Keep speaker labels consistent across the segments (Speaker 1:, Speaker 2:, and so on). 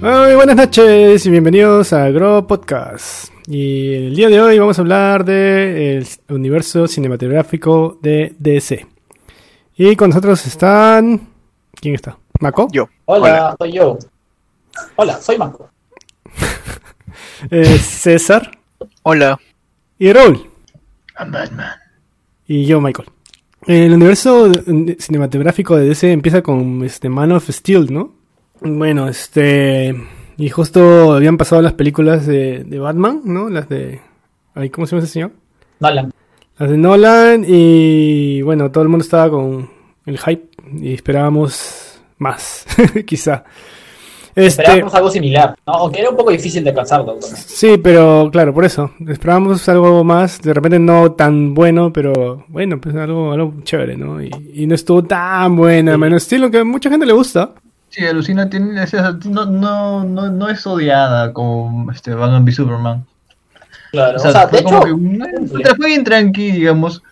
Speaker 1: Muy buenas noches y bienvenidos a Grow Podcast. Y el día de hoy vamos a hablar del universo cinematográfico de DC. Y con nosotros están. ¿Quién está? ¿Mako?
Speaker 2: Yo.
Speaker 3: Hola, soy yo. Hola, soy Mako.
Speaker 1: Eh, César
Speaker 2: Hola.
Speaker 1: y Raúl.
Speaker 4: I'm Batman.
Speaker 1: Y yo, Michael. El universo de- cinematográfico de DC empieza con este Man of Steel, ¿no? Bueno, este. Y justo habían pasado las películas de, de Batman, ¿no? Las de. ay, ¿Cómo se llama ese señor?
Speaker 3: Nolan.
Speaker 1: Las de Nolan. Y bueno, todo el mundo estaba con el hype. Y esperábamos más, quizá. Este,
Speaker 3: Esperábamos algo similar, ¿no? Aunque era un poco difícil de alcanzarlo. ¿no?
Speaker 1: Sí, pero claro, por eso. Esperábamos algo más, de repente no tan bueno, pero bueno, pues algo, algo chévere, ¿no? Y, y no estuvo tan buena,
Speaker 3: Sí.
Speaker 1: Of Steel, que a mucha gente le gusta.
Speaker 4: Sí, alucina, tiene, es- no, no, no, no es odiada como este, Batman v Superman.
Speaker 3: Claro.
Speaker 4: O sea,
Speaker 3: O sea, de hecho,
Speaker 4: que sea, fue bien tranqui, digamos.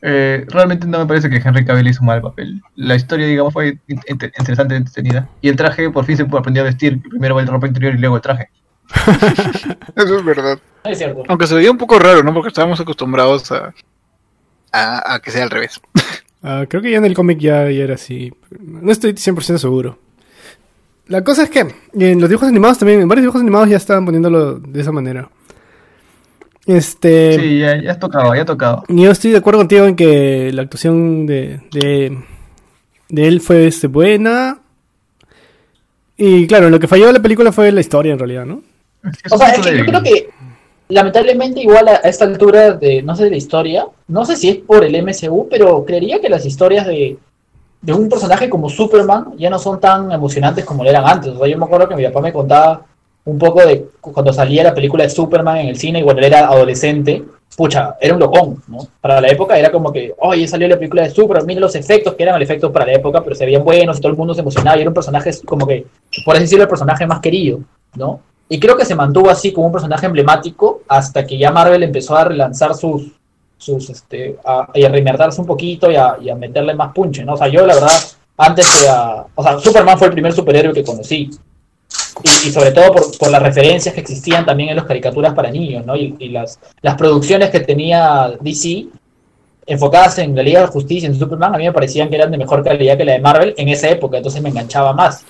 Speaker 4: Eh, realmente no me parece que Henry Cavill hizo un mal papel. La historia, digamos, fue in- inter- interesante, entretenida. Y el traje, por fin se aprendió a vestir. Primero el ropa interior y luego el traje.
Speaker 2: Eso es verdad.
Speaker 3: es cierto.
Speaker 2: Aunque se veía un poco raro, ¿no? Porque estábamos acostumbrados a, a, a que sea al revés.
Speaker 1: Ah, creo que ya en el cómic ya, ya era así. No estoy 100% seguro. La cosa es que en los dibujos animados también, en varios dibujos animados ya estaban poniéndolo de esa manera. Este.
Speaker 4: Sí, ya, ya tocaba, ya tocaba.
Speaker 1: Yo estoy de acuerdo contigo en que la actuación de, de, de él fue este, buena. Y claro, lo que falló de la película fue la historia en realidad, ¿no?
Speaker 3: O sea, es que yo creo que lamentablemente igual a, a esta altura de, no sé, de la historia, no sé si es por el MCU, pero creería que las historias de, de un personaje como Superman ya no son tan emocionantes como lo eran antes. O sea, yo me acuerdo que mi papá me contaba un poco de cu- cuando salía la película de Superman en el cine y cuando él era adolescente, pucha, era un locón, ¿no? Para la época era como que, oye, salió la película de Superman, mira los efectos, que eran los efectos para la época, pero se veían buenos y todo el mundo se emocionaba y era un personaje como que, por así decirlo, el personaje más querido, ¿no? Y creo que se mantuvo así como un personaje emblemático hasta que ya Marvel empezó a relanzar sus, sus este, a, y a un poquito y a, y a meterle más punche, ¿no? O sea, yo la verdad, antes que a, o sea, Superman fue el primer superhéroe que conocí. Y, y sobre todo por, por las referencias que existían también en las caricaturas para niños, ¿no? Y, y las, las producciones que tenía DC enfocadas en la Liga de la Justicia, en Superman, a mí me parecían que eran de mejor calidad que la de Marvel en esa época, entonces me enganchaba más,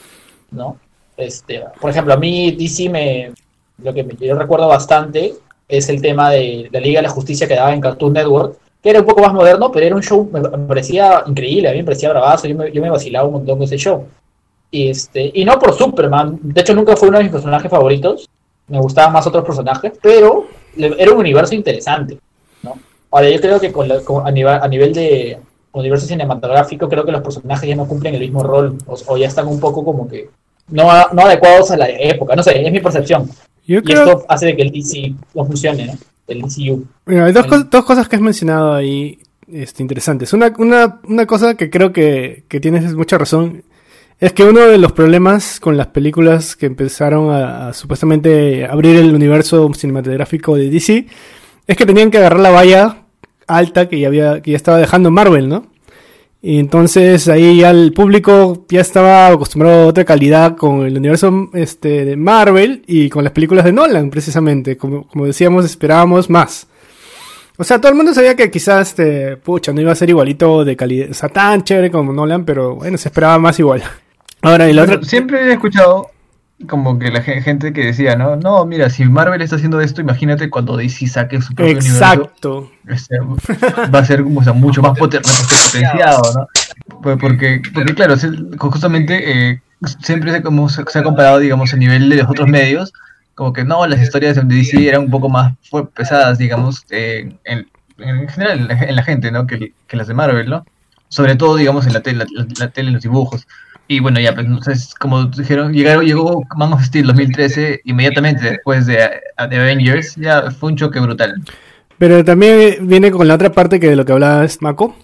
Speaker 3: ¿no? Este, por ejemplo, a mí DC me, lo que me- yo recuerdo bastante es el tema de la Liga de la Justicia que daba en Cartoon Network, que era un poco más moderno, pero era un show, me, parecía increíble, a mí me parecía bravazo, yo me, yo me vacilaba un montón con ese show. Y, este, y no por Superman, de hecho nunca fue uno de mis personajes favoritos, me gustaban más otros personajes, pero era un universo interesante, ¿no? Ahora yo creo que con a, nivel, a nivel de universo cinematográfico, creo que los personajes ya no cumplen el mismo rol, o, o ya están un poco como que no, no adecuados a la época, no sé, es mi percepción.
Speaker 1: Yo
Speaker 3: Y
Speaker 1: creo
Speaker 3: esto hace de que el DC no funcione, ¿no? El DCU.
Speaker 1: Mira, hay dos,
Speaker 3: Bueno.
Speaker 1: dos cosas que has mencionado ahí este, interesantes. Una, una, una cosa que creo que, que tienes mucha razón es que uno de los problemas con las películas que empezaron a, a supuestamente abrir el universo cinematográfico de DC es que tenían que agarrar la valla alta que ya, había, que ya estaba dejando Marvel, ¿no? Y entonces ahí ya el público ya estaba acostumbrado a otra calidad con el universo este, de Marvel y con las películas de Nolan, precisamente. Como, como decíamos, esperábamos más. O sea, todo el mundo sabía que quizás, este, pucha, no iba a ser igualito de calidad, o sea, tan chévere como Nolan, pero bueno, se esperaba más igual. Ahora, y la otra...
Speaker 4: Siempre he escuchado como que la ge- gente que decía, ¿no? No, mira, si Marvel está haciendo esto, imagínate cuando DC saque su propio universo.
Speaker 1: Exacto.
Speaker 4: va a ser como, o sea, mucho más poten- potenciado, ¿no? Pues Porque, porque claro, justamente eh, siempre se, como, se, ha comparado, digamos, a nivel de los otros medios, como que no, las historias de DC eran un poco más pesadas, digamos, eh, en, en general en la, en la gente, ¿no? Que, que las de Marvel, ¿no? Sobre todo, digamos, en la tele, la, la tele, en los dibujos. Y bueno, ya, pues, entonces, como dijeron, llegaron, llegó Man of Steel 2013, inmediatamente después de, de Avengers, ya fue un choque brutal.
Speaker 1: Pero también viene con la otra parte que de lo que hablabas, Mako.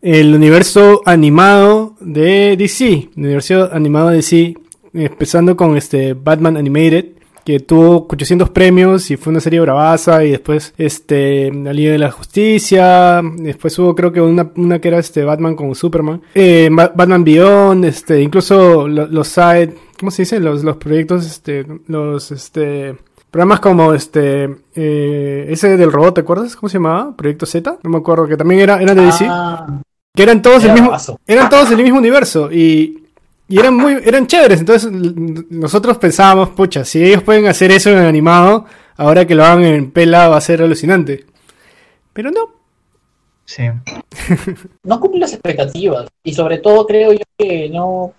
Speaker 1: El universo animado de DC. El universo animado de DC. Empezando con este Batman Animated. Que tuvo 800 premios y fue una serie bravaza y después este la Liga de la Justicia después hubo creo que una, una que era este Batman con Superman eh, Ba- Batman Beyond este incluso lo- los side ¿cómo se dice? los, los proyectos este los este programas como este eh, ese del robot ¿te acuerdas? ¿cómo se llamaba? Proyecto Z no me acuerdo que también era eran de DC
Speaker 3: Ah,
Speaker 1: que eran todos el
Speaker 3: era
Speaker 1: mismo
Speaker 3: bravazo.
Speaker 1: eran todos el mismo universo y, y eran muy eran chéveres entonces nosotros pensábamos pucha si ellos pueden hacer eso en animado ahora que lo hagan en pela va a ser alucinante pero no
Speaker 4: Sí.
Speaker 3: no cumple las expectativas. Y sobre todo creo yo que no.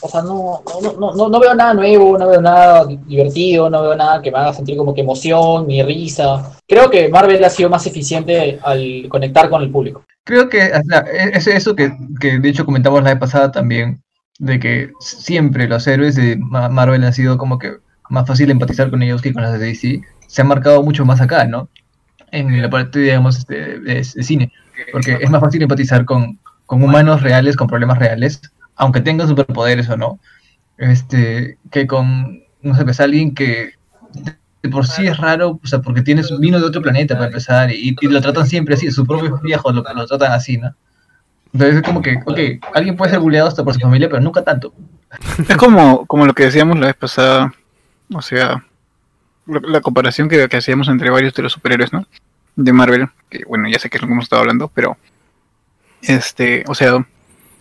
Speaker 3: O sea, no, no, no, no, no veo nada nuevo, no veo nada divertido, no veo nada que me haga sentir como que emoción ni risa. Creo que Marvel ha sido más eficiente al conectar con el público.
Speaker 4: Creo que o sea, es eso que, que de hecho comentamos la vez pasada también, de que siempre los héroes de Ma- Marvel han sido como que más fácil empatizar con ellos que con los de DC. Se han marcado mucho más acá, ¿no? En la parte, digamos, este, de, cine. Porque es más fácil empatizar con, con humanos reales, con problemas reales, aunque tengan superpoderes o no, este, que con, no sé, pues alguien que de por sí es raro, o sea, porque tienes vino de otro planeta para empezar, y, y lo tratan siempre así, sus propios viejos lo, lo tratan así, ¿no? Entonces es como que, ok, alguien puede ser bulleado hasta por su familia, pero nunca tanto.
Speaker 2: Es como, como lo que decíamos la vez pasada, o sea, la, comparación que, que hacíamos entre varios de los superhéroes, ¿no? De Marvel, que bueno, ya sé que es lo que hemos estado hablando, pero, este, o sea,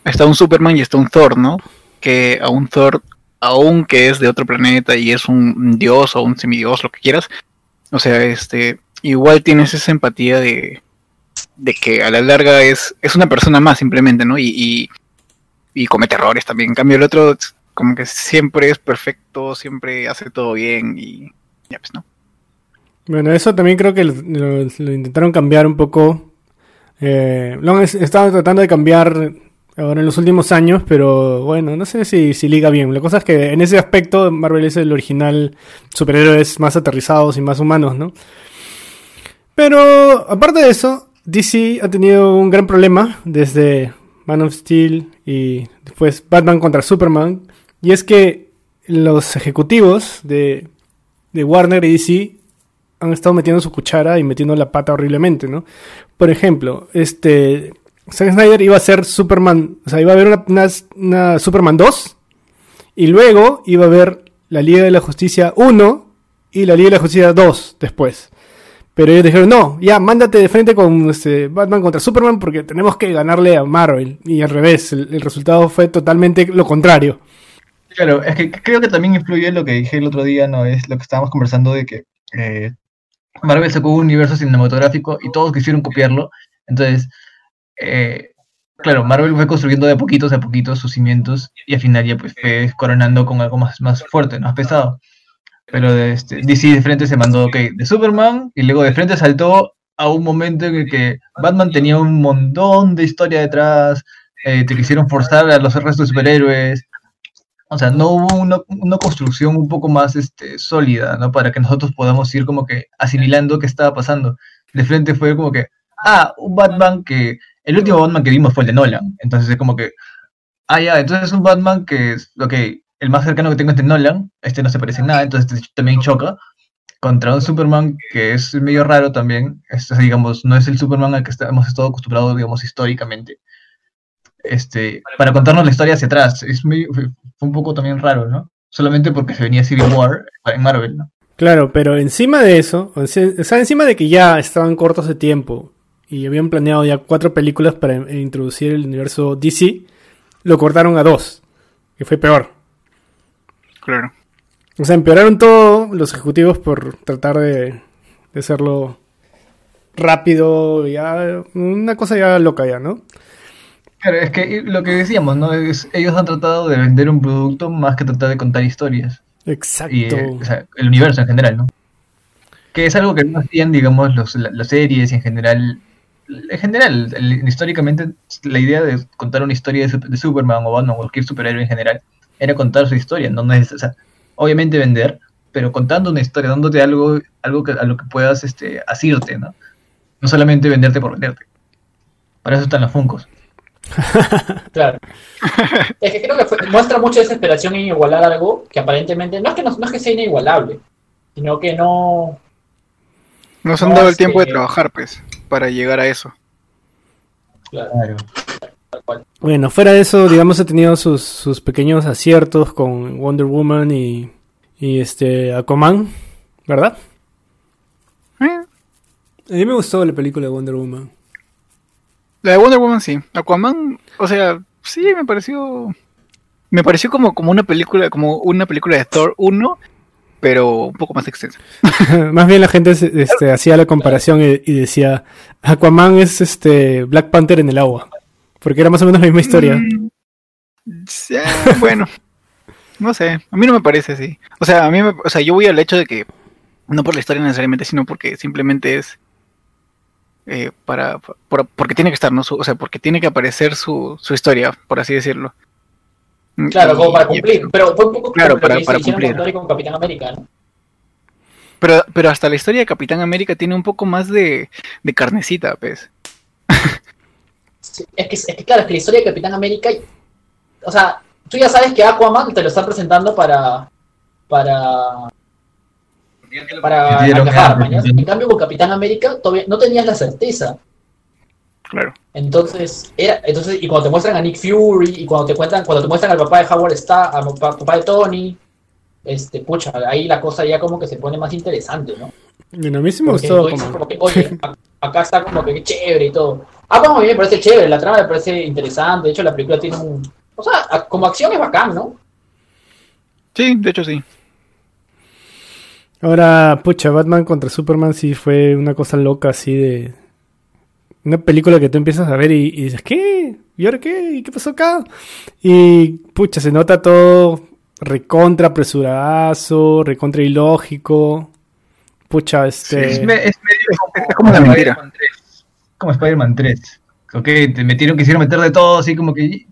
Speaker 2: está un Superman y está un Thor, ¿no? Que a un Thor, aun que es de otro planeta y es un dios o un semidios, lo que quieras, o sea, este, igual tienes esa empatía de, de que a la larga es, es una persona más simplemente, ¿no? Y, y, comete errores también. En cambio, el otro como que siempre es perfecto, siempre hace todo bien y ya pues, ¿no?
Speaker 1: bueno eso también creo que lo, intentaron cambiar un poco eh, lo han es- estado tratando de cambiar ahora en los últimos años pero bueno no sé si, si liga bien la cosa es que en ese aspecto Marvel es el original superhéroes más aterrizados y más humanos no Pero aparte de eso, DC ha tenido un gran problema desde Man of Steel y después Batman contra Superman. Y es que los ejecutivos de, de Warner y DC han estado metiendo su cuchara y metiendo la pata horriblemente, ¿no? Por ejemplo, este Zack Snyder iba a ser Superman, o sea, iba a haber una, una- Superman 2 y luego iba a haber la Liga de la Justicia 1 y la Liga de la Justicia 2 después. Pero ellos dijeron, no, ya, mándate de frente con este, Batman contra Superman porque tenemos que ganarle a Marvel. Y al revés, el, resultado fue totalmente lo contrario.
Speaker 4: Claro, es que creo que también influye lo que dije el otro día, ¿no? Es lo que estábamos conversando de que eh, Marvel sacó un universo cinematográfico y todos quisieron copiarlo. Entonces, eh, claro, Marvel fue construyendo de poquitos a poquitos sus cimientos y al final ya pues fue coronando con algo más, más fuerte, más pesado. Pero de este, DC de frente se mandó ok, de Superman y luego de frente saltó a un momento en el que Batman tenía un montón de historia detrás, eh, te quisieron forzar a los restos de superhéroes, o sea, no hubo una, una construcción un poco más este, sólida, ¿no? Para que nosotros podamos ir como que asimilando qué estaba pasando. De frente fue como que, ah, un Batman que, el último Batman que vimos fue el de Nolan. Entonces es como que, ah, ya, entonces es un Batman que ok, el más cercano que tengo es de Nolan, este no se parece en nada, entonces este también choca contra un Superman que es medio raro también, este, digamos, no es el Superman al que hemos estado acostumbrados, digamos, históricamente. Este, para contarnos la historia hacia atrás, es medio, fue un poco también raro, ¿no? Solamente porque se venía Civil War en Marvel, ¿no?
Speaker 1: Claro, pero encima de eso, o sea, encima de que ya estaban cortos de tiempo y habían planeado ya cuatro películas para in- introducir el universo DC, lo cortaron a dos, que fue peor.
Speaker 2: Claro.
Speaker 1: O sea, empeoraron todo los ejecutivos por tratar de, de hacerlo rápido, ya una cosa ya loca ya, ¿no?
Speaker 4: Claro, es que lo que decíamos, ¿no? Es, ellos han tratado de vender un producto más que tratar de contar historias.
Speaker 1: Exacto.
Speaker 4: Y, eh, o sea, el universo en general, ¿no? Que es algo que no hacían, digamos, los, la- las series y en general. En general, el- históricamente, la idea de contar una historia de, de Superman o Batman o cualquier superhéroe en general era contar su historia, no no es, o sea, obviamente vender, pero contando una historia, dándote algo, algo que, a lo que puedas este, asirte, ¿no? No solamente venderte por venderte. Para eso están los Funcos.
Speaker 3: Claro. Es que creo que fue- muestra mucha desesperación en igualar algo que aparentemente no es que no, no es que sea inigualable, sino que no.
Speaker 2: Nos han
Speaker 3: No,
Speaker 2: dado el tiempo de
Speaker 3: que-
Speaker 2: trabajar, pues, para llegar a eso.
Speaker 3: Claro, cual.
Speaker 1: Bueno, fuera de eso, digamos, ha tenido sus, sus pequeños aciertos con Wonder Woman y, y este Aquaman, ¿verdad?
Speaker 2: Eh,
Speaker 1: A mí me gustó la película de Wonder Woman.
Speaker 2: La de Wonder Woman sí. Aquaman, o sea, sí me pareció. Me pareció como, como una película, como una película de Thor 1, pero un poco más extensa.
Speaker 1: Más bien la gente este, hacía la comparación y, y decía, Aquaman es este Black Panther en el agua. Porque era más o menos la misma historia.
Speaker 2: Mm, bueno, no sé, a mí no me parece así. O sea, a mí me- o sea, yo voy al hecho de que no por la historia necesariamente, sino porque simplemente es eh, para por- porque tiene que estar, ¿no? Su- o sea, porque tiene que aparecer su, su historia, por así decirlo. Mm,
Speaker 3: Claro,
Speaker 2: Y-
Speaker 3: como para
Speaker 2: y-
Speaker 3: cumplir. Pero fue un poco
Speaker 2: Claro, para- para cumplir.
Speaker 3: con Capitán América, ¿no?
Speaker 2: Pero, pero hasta la historia de Capitán América tiene un poco más de, de carnecita, pues.
Speaker 3: Es que, es que claro, es que la historia de Capitán América, o sea, tú ya sabes que Aquaman te lo están presentando para para para. En cambio con Capitán América todavía no tenías la certeza.
Speaker 2: Claro.
Speaker 3: Entonces, era, entonces, y cuando te muestran a Nick Fury, y cuando te cuentan, cuando te muestran al papá de Howard Stark, al papá, papá de Tony, este, pucha, ahí la cosa ya como que se pone más interesante, ¿no?
Speaker 1: Bueno, a mí sí me gustó
Speaker 3: como que, oye, acá está como que chévere y todo. Aquaman a mí me parece chévere, la trama me parece interesante, de hecho la película tiene un... O sea, a- como acción es bacán, ¿no?
Speaker 2: Sí, de hecho sí.
Speaker 1: Ahora, pucha, Batman contra Superman sí fue una cosa loca así de... Una película que tú empiezas a ver y, y dices, ¿qué? ¿Y ahora qué? ¿Y qué pasó acá? Y, pucha, se nota todo recontra apresuradazo, recontra ilógico. Pucha, este...
Speaker 4: Es, me- es medio como,
Speaker 2: es como una mentira.
Speaker 4: Spider-Man 3. Como Spider-Man 3. Ok, te metieron, quisieron meter de todo, así como que.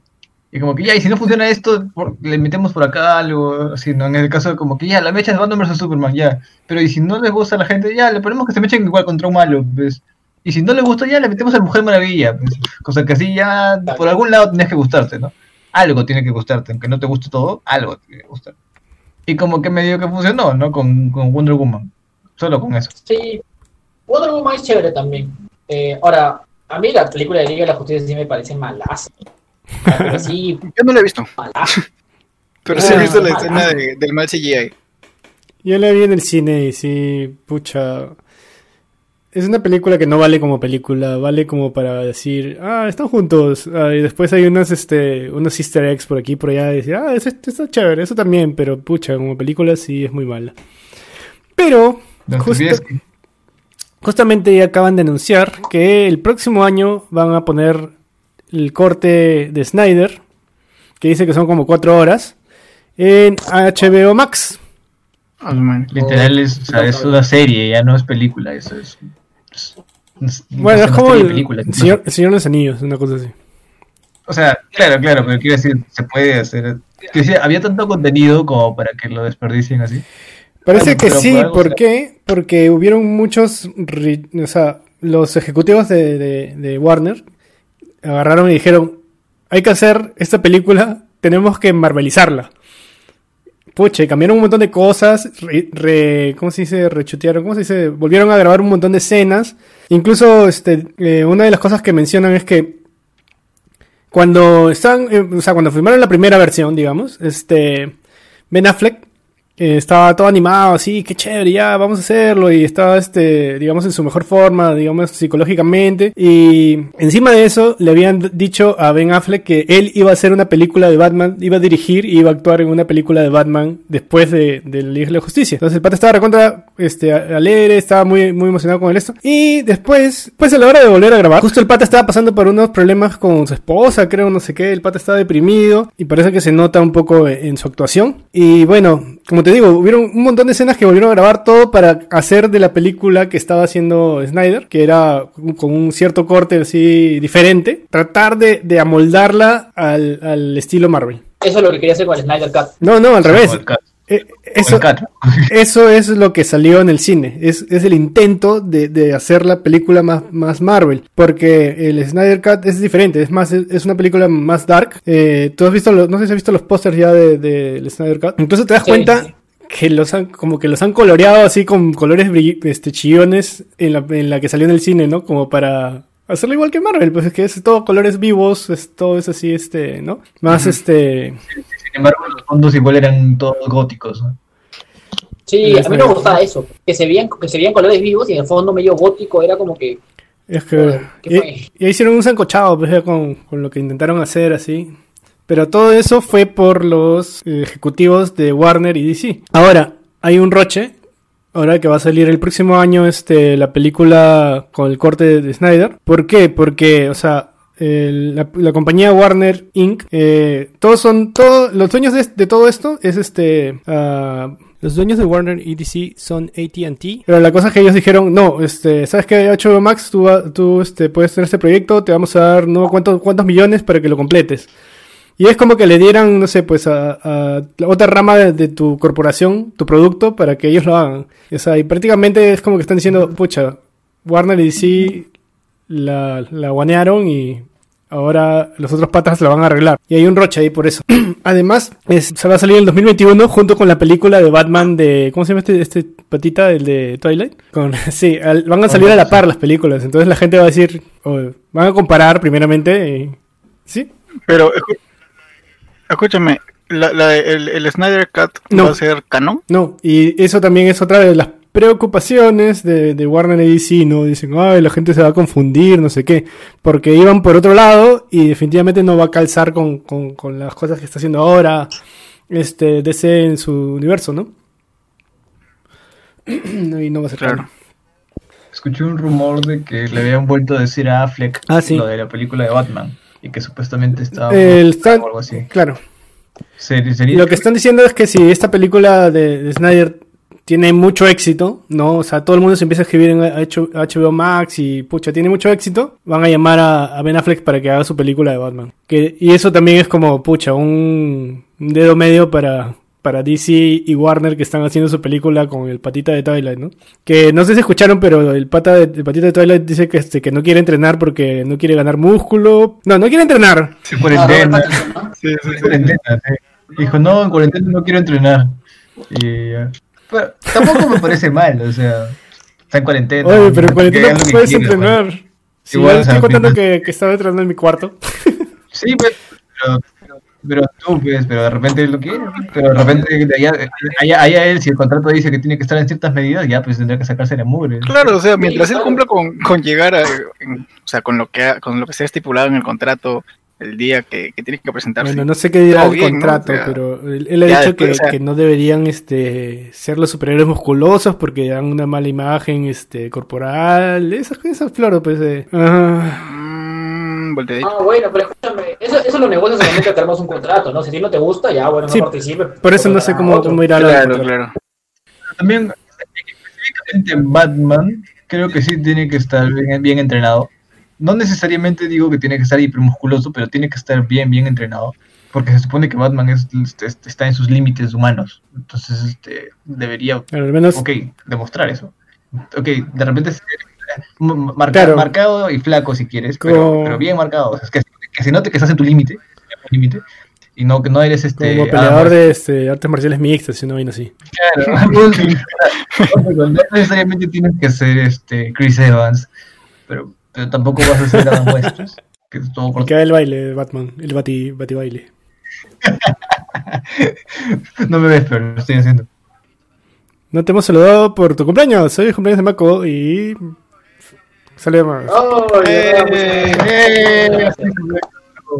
Speaker 4: Y como que ya, y si no funciona esto, por- le metemos por acá algo, así, ¿no? En el caso de como que ya, la mecha es Batman vs Superman, ya. Pero y si no les gusta a la gente, ya, le ponemos que se mechen igual contra un malo, pues. Y si no le gusta, ya, le metemos a Mujer Maravilla, pues. Cosa que así ya, por algún lado tienes que gustarte, ¿no? Algo tiene que gustarte, aunque no te guste todo, algo tiene que gustar. Y como que medio que funcionó, ¿no? Con, con Wonder Woman. Solo con eso.
Speaker 3: Sí, Wonder Woman es chévere también. Eh, ahora, a mí la película de Liga de la Justicia sí me parece malaza. Pero sí,
Speaker 2: Yo no la he visto,
Speaker 3: malaza.
Speaker 2: pero sí he
Speaker 3: Ah,
Speaker 2: visto la escena de- del mal CGI.
Speaker 1: Yo la vi en el cine y sí, pucha. Es una película que no vale como película, vale como para decir, ah, están juntos. Ah, y después hay unos, este, unos easter eggs por aquí y por allá y decir, ah, eso, esto está chévere, eso también, pero pucha, como película sí es muy mala. Pero,
Speaker 4: No te
Speaker 1: justo-
Speaker 4: olvides que-
Speaker 1: justamente ya acaban de anunciar que el próximo año van a poner el corte de Snyder, que dice que son como cuatro horas, en HBO Max.
Speaker 2: Ah, man.
Speaker 4: Literal es, o sea, es una serie, ya no es película, eso es. es- es-
Speaker 1: Bueno,
Speaker 4: no
Speaker 1: es como el, señor, el Señor de los Anillos, una cosa así.
Speaker 4: O sea, claro, claro, pero quiero decir, se puede hacer. Quiero decir, había tanto contenido como para que lo desperdicien así.
Speaker 1: Parece que sí,
Speaker 4: por algo
Speaker 1: ¿por
Speaker 4: será.
Speaker 1: qué? Porque hubieron muchos, o sea, los ejecutivos de, de- de Warner agarraron y dijeron, hay que hacer esta película, tenemos que marvelizarla. Pucha, y cambiaron un montón de cosas, re, re- ¿cómo se dice? Rechutearon, ¿cómo se dice? Volvieron a grabar un montón de escenas. Incluso, este, eh, una de las cosas que mencionan es que cuando están, eh, o sea, cuando filmaron la primera versión, digamos, este, Ben Affleck eh, estaba todo animado, así, qué chévere, ya, vamos a hacerlo, y estaba, este, digamos, en su mejor forma, digamos, psicológicamente, y encima de eso, le habían dicho a Ben Affleck que él iba a hacer una película de Batman, iba a dirigir y iba a actuar en una película de Batman después de, de la de Justicia. Entonces el pata estaba recontra, este, alegre, estaba muy, muy emocionado con esto, y después, pues a la hora de volver a grabar, justo el pata estaba pasando por unos problemas con su esposa, creo, no sé qué, el pata estaba deprimido, y parece que se nota un poco en en su actuación, y bueno, como te digo, hubieron un montón de escenas que volvieron a grabar todo para hacer de la película que estaba haciendo Snyder, que era con un cierto corte así diferente, tratar de, de amoldarla al, al estilo Marvel.
Speaker 3: Eso es lo que quería hacer con el Snyder Cut.
Speaker 1: No, no, al revés. Eh, eso, eso es lo que salió en el cine. Es, es el intento de, de, hacer la película más, más Marvel. Porque el Snyder Cut es diferente. Es más, es, una película más dark. Eh, Tú has visto, los, no sé si has visto los pósters ya del de, Snyder Cut. Entonces te das cuenta que los han, como que los han coloreado así con colores este, chillones en la, en la que salió en el cine, ¿no? Como para hacerlo igual que Marvel, pues es que es todo colores vivos, es todo es así, este, ¿no? Más este
Speaker 4: sin embargo, los fondos igual eran todos góticos.
Speaker 3: Sí, a mí me gustaba eso, que se veían, que se veían colores vivos y en el fondo medio gótico era como que...
Speaker 1: Es que... Y, y, hicieron un sancochado pues, con, con, lo que intentaron hacer así. Pero todo eso fue por los ejecutivos de Warner y DC. Ahora, hay un roche. Ahora que va a salir el próximo año este, la película con el corte de Snyder. ¿Por qué? Porque, o sea, la, compañía Warner Inc. Eh, todos son, todos, los dueños de, todo esto es este, uh, los dueños de Warner y DC son AT&T. Pero la cosa es que ellos dijeron, no, este, ¿sabes qué? HBO Max, tú, tú este, puedes tener este proyecto, te vamos a dar no cuántos, cuántos millones para que lo completes. Y es como que le dieran, no sé, pues a, a otra rama de, tu corporación, tu producto, para que ellos lo hagan. O sea, y prácticamente es como que están diciendo, pucha, Warner y DC la, la guanearon y Ahora los otros patas la van a arreglar. Y hay un roche ahí por eso. Además, se va a salir en el 2021 junto con la película de Batman de... ¿Cómo se llama este, este patita? El de Twilight. Con, sí, van a salir a la par las películas. Entonces la gente va a decir... van a comparar primeramente. ¿Sí?
Speaker 2: Pero escúchame, la, el, Snyder Cut no. va a ser canon.
Speaker 1: No, y eso también es otra de las preocupaciones de, de Warner y DC, ¿no? Dicen, ay, la gente se va a confundir, no sé qué, porque iban por otro lado y definitivamente no va a calzar con, con, las cosas que está haciendo ahora este DC en su universo, ¿no? y no va a ser claro.
Speaker 4: Escuché un rumor de que le habían vuelto a decir a Affleck ah, lo de la película de Batman y que supuestamente estaba
Speaker 1: El o algo así. Claro. Lo que están diciendo es que si esta película de, de Snyder tiene mucho éxito, ¿no? O sea, todo el mundo se empieza a escribir en HBO Max y, pucha, tiene mucho éxito, van a llamar a, Ben Affleck para que haga su película de Batman. Que, y eso también es como, pucha, un, dedo medio para, para DC y Warner que están haciendo su película con el patita de Twilight, ¿no? Que no sé si escucharon, pero el pata de, patita de Twilight dice que este que no quiere entrenar porque no quiere ganar músculo. No, no quiere entrenar.
Speaker 4: Sí, cuarentena. Sí, sí, cuarentena. Dijo, no, en cuarentena no quiero entrenar. Y pero tampoco me parece mal, o sea, está en cuarentena.
Speaker 1: Oye, pero en cuarentena puedes entrenar. Si Igual, estoy contando que, que, estaba entrenando en mi cuarto.
Speaker 4: Sí, pero, pero, tú, pues, pero de repente lo quiere. Pero de repente, allá, allá, allá, él, si el contrato dice que tiene que estar en ciertas medidas, ya pues tendría que sacarse la mugre.
Speaker 2: Claro, o sea, mientras él cumpla con, con llegar a, o sea, con lo que con lo que sea estipulado en el contrato, el día que, que tienes que presentarse.
Speaker 1: Bueno, no sé qué dirá el contrato, pero él, ha dicho que, no deberían este, ser los superiores musculosos porque dan una mala imagen este, corporal. Esas, esas flores, pues. Eh.
Speaker 3: Mm, ah, bueno, pero escúchame, eso, eso lo negocias solamente que tenemos un contrato, ¿no? Si a ti no te gusta, ya, bueno, no participe.
Speaker 1: Por eso no sé cómo, cómo irá
Speaker 2: claro, la claro.
Speaker 4: También, específicamente Batman, creo que sí tiene que estar bien, bien entrenado no necesariamente digo que tiene que estar hipermusculoso, pero tiene que estar bien, bien entrenado, porque se supone que Batman es, este, está en sus límites humanos, entonces este, debería,
Speaker 1: al menos...
Speaker 4: okay, demostrar eso. Ok, de repente marcado y flaco si quieres, pero, bien marcado, que, se note que estás en tu límite, y no que no eres este
Speaker 1: como peleador de este, artes marciales mixtas sino no así
Speaker 4: claro no necesariamente tienes que ser este Chris Evans pero pero tampoco vas a hacer Adam West, que es todo
Speaker 1: corto. Queda el baile Batman, el bati, bati baile.
Speaker 4: no me ves, pero lo estoy haciendo.
Speaker 1: No te hemos saludado por tu cumpleaños. Soy el cumpleaños de Mako y. Saludos
Speaker 3: Oh, eh, eh,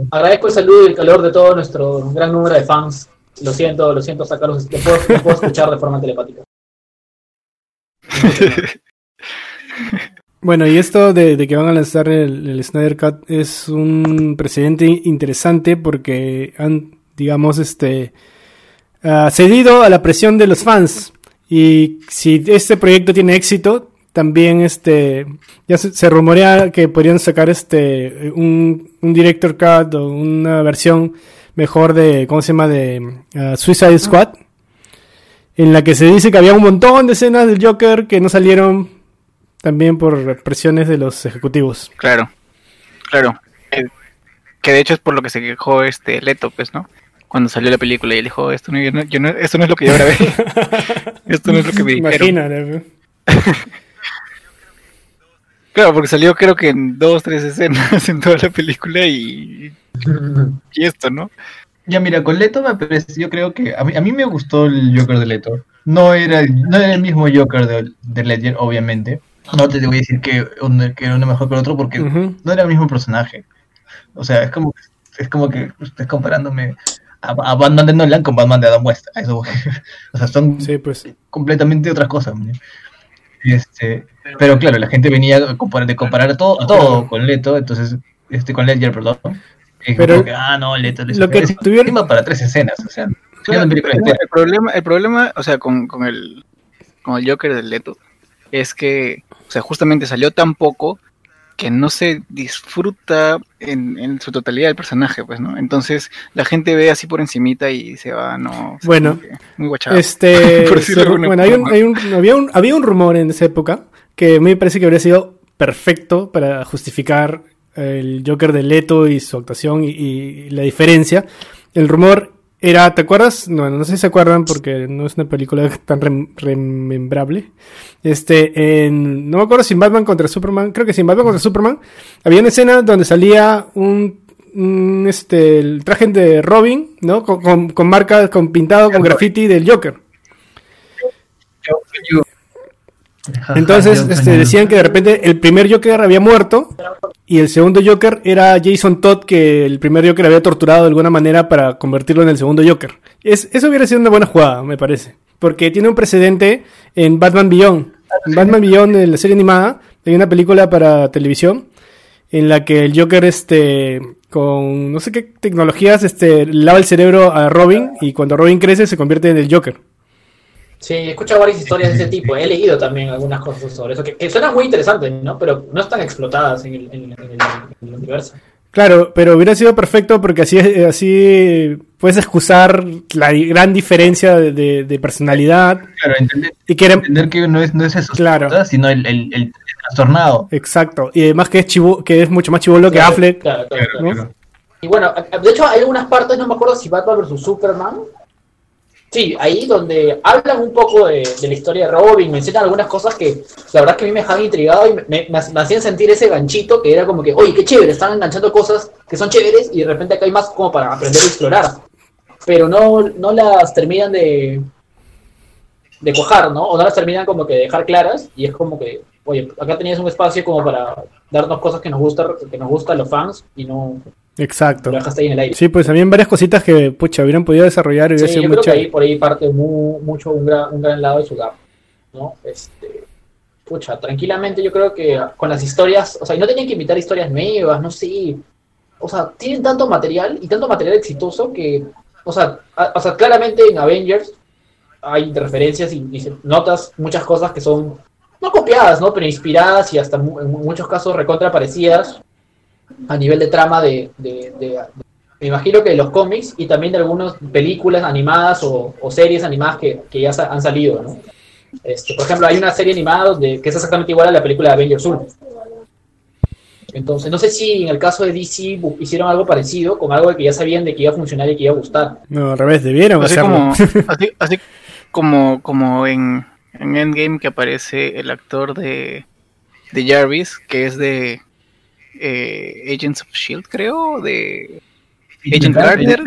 Speaker 3: Agradezco el saludo y el calor de todo nuestro gran número de fans. Lo siento, lo siento sacarlos. Después puedo escuchar de forma telepática.
Speaker 1: Bueno, y esto de, que van a lanzar el, Snyder Cut es un precedente interesante porque han, digamos, este, uh, cedido a la presión de los fans. Y si este proyecto tiene éxito, también este, ya se, rumorea que podrían sacar este, un, un, director cut o una versión mejor de, ¿cómo se llama? De uh, Suicide Squad. en la que se dice que había un montón de escenas del Joker que no salieron también por presiones de los ejecutivos.
Speaker 2: Claro, claro. Eh, que de hecho es por lo que se quejó este Leto, pues, ¿no? Cuando salió la película y él dijo, esto no, yo no- yo no- esto no es lo que yo grabé. esto no es lo que me dijeron.
Speaker 1: Imagínate.
Speaker 2: Claro, porque salió creo que en dos, tres escenas en toda la película y, y esto, ¿no?
Speaker 4: Ya mira, con Leto me parece, yo creo que a mí, a mí me gustó el Joker de Leto. No era, no era el mismo Joker de, de Ledger, obviamente. No te voy a decir que uno, que uno mejor que el otro porque no era el mismo personaje. O sea, es como, es como que estés comparándome a, a Batman de Nolan con Batman de Adam West. Eso o sea, son
Speaker 1: Sí, pues.
Speaker 4: completamente otras cosas. ¿no? Este, pero claro, la gente venía a comparar, de comparar todo, a todo con Leto, entonces, este, con Ledger, perdón. Y
Speaker 1: Pero
Speaker 4: que, ah, no, Leto, Leto.
Speaker 1: lo que
Speaker 4: es
Speaker 1: tuvieron-
Speaker 4: encima para tres escenas, o sea,
Speaker 2: Claro, el, problema, el problema, o sea, con, con el con el Joker del Leto, es que, o sea, justamente salió tan poco que no se disfruta en, en su totalidad el personaje, pues, ¿no? Entonces la gente ve así por encimita y se va, no,
Speaker 1: Bueno,
Speaker 2: muy guachado.
Speaker 1: Este,
Speaker 2: Por
Speaker 1: bueno, hay un, hay un- había, un, había un rumor en esa época que a mí me parece que habría sido perfecto para justificar el Joker de Leto y su actuación y, y la diferencia. El rumor era, ¿te acuerdas? No, no sé si se acuerdan porque no es una película tan rem- remembrable. Este, en, no me acuerdo si en Batman contra Superman, creo que sí, en Batman contra Superman, había una escena donde salía un, un, este, el traje de Robin, ¿no? Con, con, con marcas, con pintado, con graffiti del Joker. Entonces, este, decían que de repente el primer Joker había muerto y el segundo Joker era Jason Todd, que el primer Joker había torturado de alguna manera para convertirlo en el segundo Joker. Es, eso hubiera sido una buena jugada, me parece. Porque tiene un precedente en Batman Beyond. En Batman Beyond, en la serie animada, hay una película para televisión en la que el Joker, este, con no sé qué tecnologías, este, lava el cerebro a Robin y cuando Robin crece se convierte en el Joker.
Speaker 3: Sí, he escuchado varias historias de ese tipo. He leído también algunas cosas sobre eso, que, que suenan muy interesantes, ¿no? Pero no están explotadas en el, en- en el- en el universo.
Speaker 1: Claro, pero hubiera sido perfecto porque así, así puedes excusar la gran diferencia de, de- de personalidad
Speaker 4: Claro, entender,
Speaker 1: y que era
Speaker 4: entender que no es, no es eso,
Speaker 1: Claro.
Speaker 4: sino el, el, el trastornado.
Speaker 1: exacto y además que es chivo, que es mucho más chivolo que
Speaker 3: Claro,
Speaker 1: Affleck,
Speaker 3: Claro, claro, claro.
Speaker 1: ¿no?
Speaker 3: Y bueno, de hecho hay algunas partes, no me acuerdo si Batman vs Superman. Sí, ahí donde hablan un poco de, la historia de Robin, mencionan algunas cosas que la verdad que a mí me dejaban intrigado y me hacían sentir ese ganchito que era como que, oye, qué chévere, están enganchando cosas que son chéveres y de repente acá hay más como para aprender a explorar. Pero no, no las terminan de, de cuajar, ¿no? O no las terminan como que de dejar claras y es como que, oye, acá tenías un espacio como para darnos cosas que nos gusta, que nos gusta a los fans y no
Speaker 1: exacto.
Speaker 3: lo dejaste ahí en el aire.
Speaker 1: Sí, pues habían varias cositas que pucha hubieran podido desarrollar y hubiera
Speaker 3: Sí, yo
Speaker 1: muy
Speaker 3: creo que
Speaker 1: chévere.
Speaker 3: ahí por ahí parte mu- mucho un gran, un gran lado de su gap, ¿no? Este, pucha, tranquilamente yo creo que con las historias, o sea, y no tenían que invitar historias nuevas, no sé, o sea, tienen tanto material y tanto material exitoso que, o sea, a- o sea claramente en Avengers hay referencias y, notas muchas cosas que son no copiadas, ¿no? Pero inspiradas y hasta mu- en muchos casos recontra parecidas a nivel de trama de, de- de- me imagino que de los cómics y también de algunas películas animadas o, o series animadas que, que ya sa- han salido, ¿no? Este, por ejemplo, hay una serie animada donde, que es exactamente igual a la película de Avengers 1. Entonces, no sé si en el caso de DC hicieron algo parecido, con algo de que ya sabían de que iba a funcionar y que iba a gustar.
Speaker 1: No, al revés, debieron
Speaker 2: Así
Speaker 1: hacerlo.
Speaker 2: como, así, así como, como en, en Endgame que aparece el actor de, de Jarvis, que es de eh, Agents of Shield, creo, de Agent Carter.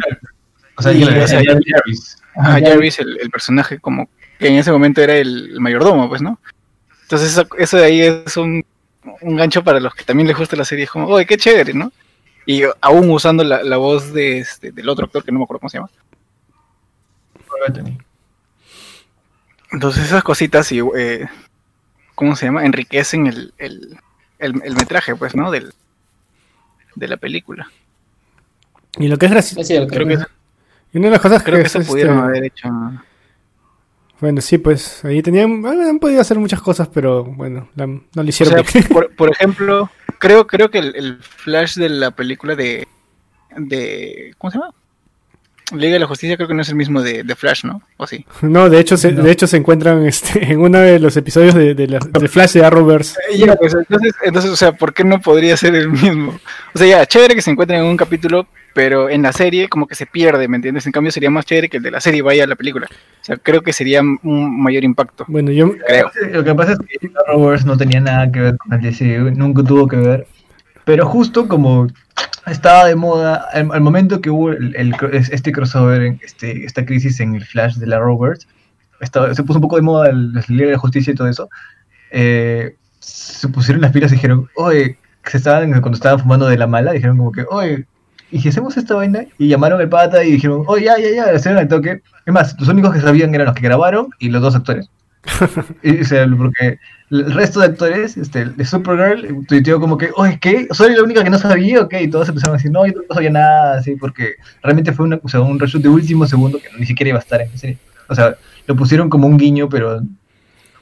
Speaker 4: O sea,
Speaker 2: Y, o sea,
Speaker 4: Jarvis.
Speaker 2: Ajá, Jarvis, el, el personaje como que en ese momento era el, el mayordomo, pues, ¿no? Entonces eso, eso de ahí es un, un gancho para los que también les gusta la serie, es como, oye, qué chévere, ¿no? Y aún usando la, la voz de este, del otro actor, que no me acuerdo cómo se llama. Entonces esas cositas y eh, ¿cómo se llama? enriquecen el, el, el, el metraje, pues, ¿no? Del, de la película.
Speaker 1: Y lo que es gracioso.
Speaker 3: Es cierto.
Speaker 2: Creo que,
Speaker 1: Y una de las cosas
Speaker 2: creo que
Speaker 1: es,
Speaker 2: eso
Speaker 1: este,
Speaker 2: pudieron haber hecho.
Speaker 1: Bueno, sí, pues ahí tenían, bueno, han podido hacer muchas cosas, pero bueno, la- no lo
Speaker 2: O
Speaker 1: hicieron.
Speaker 2: sea, por, por ejemplo, creo, creo que el, el flash de la película de, de. ¿Cómo se llama? Liga de la Justicia creo que no es el mismo de, de Flash, ¿no? ¿O sí?
Speaker 1: No, de hecho se,
Speaker 4: No.
Speaker 1: de hecho se encuentran este, en uno de los episodios de, de, la- de Flash de Arrowverse.
Speaker 2: Eh, ya, pues, entonces, entonces, o sea, ¿por qué no podría ser el mismo? O sea, ya, chévere que se encuentren en un capítulo, pero en la serie como que se pierde, ¿me entiendes? En cambio sería más chévere que el de la serie vaya a la película. O sea, creo que sería un mayor impacto,
Speaker 1: Bueno, yo
Speaker 2: creo.
Speaker 4: Lo que pasa es que Arrowverse no tenía nada que ver con el DCU, nunca tuvo que ver. Pero justo como estaba de moda, al, al momento que hubo el, el este crossover, este, esta crisis en el Flash de la estaba- se puso un poco de moda el, el Liga de la Justicia y todo eso, eh, se pusieron las pilas y dijeron, oye, se estaban, cuando estaban fumando de la mala, dijeron como que, oye, ¿y si hacemos esta vaina? Y llamaron al pata y dijeron, oye, ya, ya, ya, hicieron el toque. Es más, los únicos que sabían eran los que grabaron y los dos actores. Y, o sea, porque el resto de actores, este, de Supergirl, tuiteó como que, oye, ¿qué? ¿Soy la única que no sabía? Ok, y todos empezaron a decir, no, yo no sabía nada, así, porque realmente fue una, o sea, un reshoot de último segundo que ni siquiera iba a estar en la serie. O sea, lo pusieron como un guiño, pero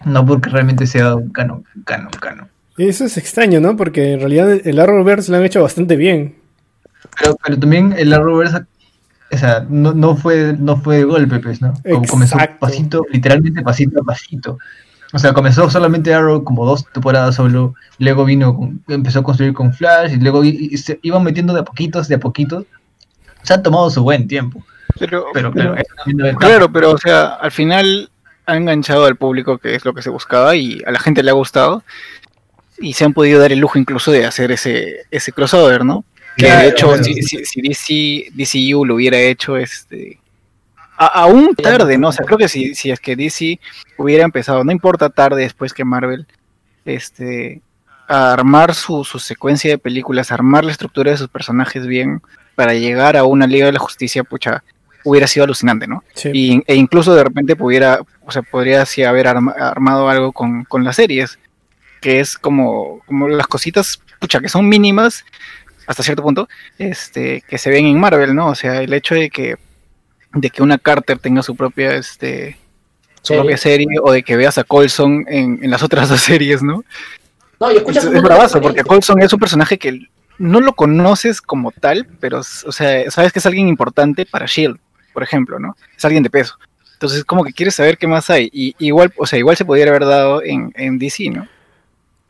Speaker 4: no porque realmente sea un canon, canon, canon.
Speaker 1: eso es extraño, ¿no? Porque en realidad el Arrowverse lo han hecho bastante bien.
Speaker 4: Pero, pero también el Arrowverse, o sea, no, no, fue, no fue de golpe, pues, ¿no? Como comenzó pasito, literalmente pasito a pasito. O sea, comenzó solamente Arrow como dos temporadas solo, luego vino, con- empezó a construir con Flash y luego y se iban metiendo de a poquitos, de a poquitos. Se han tomado su buen tiempo,
Speaker 2: Pero,
Speaker 4: pero claro,
Speaker 2: Claro, pero o sea, al final ha enganchado al público, que es lo que se buscaba, y a la gente le ha gustado. Y se han podido dar el lujo incluso de hacer ese, ese crossover, ¿no? Que
Speaker 3: Claro,
Speaker 2: de hecho, si, si, si DC, DCU lo hubiera hecho, este. a- aún tarde, ¿no? O sea, creo que si, si es que DC hubiera empezado, no importa tarde después que Marvel, este. a armar su, su secuencia de películas, armar la estructura de sus personajes bien, para llegar a una Liga de la Justicia, pucha, hubiera sido alucinante, ¿no?
Speaker 1: Sí.
Speaker 2: Y, e incluso de repente pudiera, o sea, podría así haber arma- armado algo con, con las series, que es como, como las cositas, pucha, que son mínimas hasta cierto punto, este, que se ven en Marvel, ¿no? O sea, el hecho de que, de que una Carter tenga su propia, este, su
Speaker 3: Serie.
Speaker 2: propia serie, o de que veas a Colson en, en las otras dos series, ¿no?
Speaker 3: No, y escuchas
Speaker 2: Es, bravazo, porque. Colson es un personaje que no lo conoces como tal, pero, o sea, sabes que es alguien importante para Shield, por ejemplo, ¿no? Es alguien de peso. Entonces, como que quieres saber qué más hay. Y igual, o sea, igual se pudiera haber dado en, en DC, ¿no?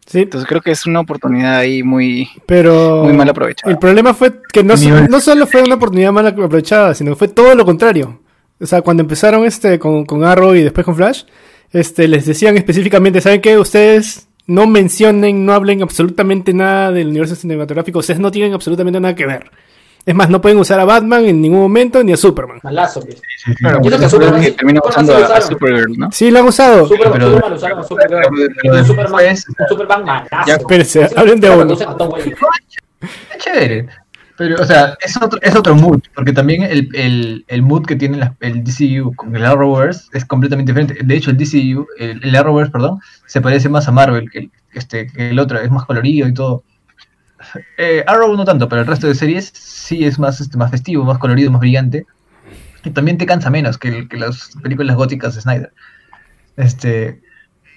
Speaker 1: Sí,
Speaker 2: Entonces creo que es una oportunidad ahí muy,
Speaker 1: pero
Speaker 2: muy mal aprovechada.
Speaker 1: el problema fue que no, no solo fue una oportunidad mal aprovechada, sino que fue todo lo contrario. O sea, cuando empezaron este con, con Arrow y después con Flash, este les decían específicamente, ¿saben qué? Ustedes no mencionen, no hablen absolutamente nada del universo cinematográfico, ustedes no tienen absolutamente nada que ver. Es más, no pueden usar a Batman en ningún momento ni a Superman.
Speaker 3: Malazo, pues.
Speaker 4: Sí,
Speaker 2: Claro,
Speaker 3: Yo creo que Superman
Speaker 2: es termina usando a, a
Speaker 3: usaron.
Speaker 2: Supergirl, ¿no?
Speaker 1: Sí, lo han usado.
Speaker 3: Superman,
Speaker 4: pero-
Speaker 3: Superman lo usaron a Supergirl.
Speaker 4: pero
Speaker 3: un Superman,
Speaker 4: después-
Speaker 3: un Superman malazo.
Speaker 2: Ya,
Speaker 1: espérense, hablen de uno.
Speaker 4: Está chévere. Pero, o sea, es otro, es otro mood, porque también el, el, el mood que tiene la- el DCU con el Arrowverse es completamente diferente. De hecho, el DCU, el, el Arrowverse, perdón, se parece más a Marvel que el, este, que el otro, es más colorido y todo. Eh, Arrow no tanto, pero el resto de series sí es más, este, más festivo, más colorido, más brillante. Y también te cansa menos que, el- que las películas góticas de Snyder. Este,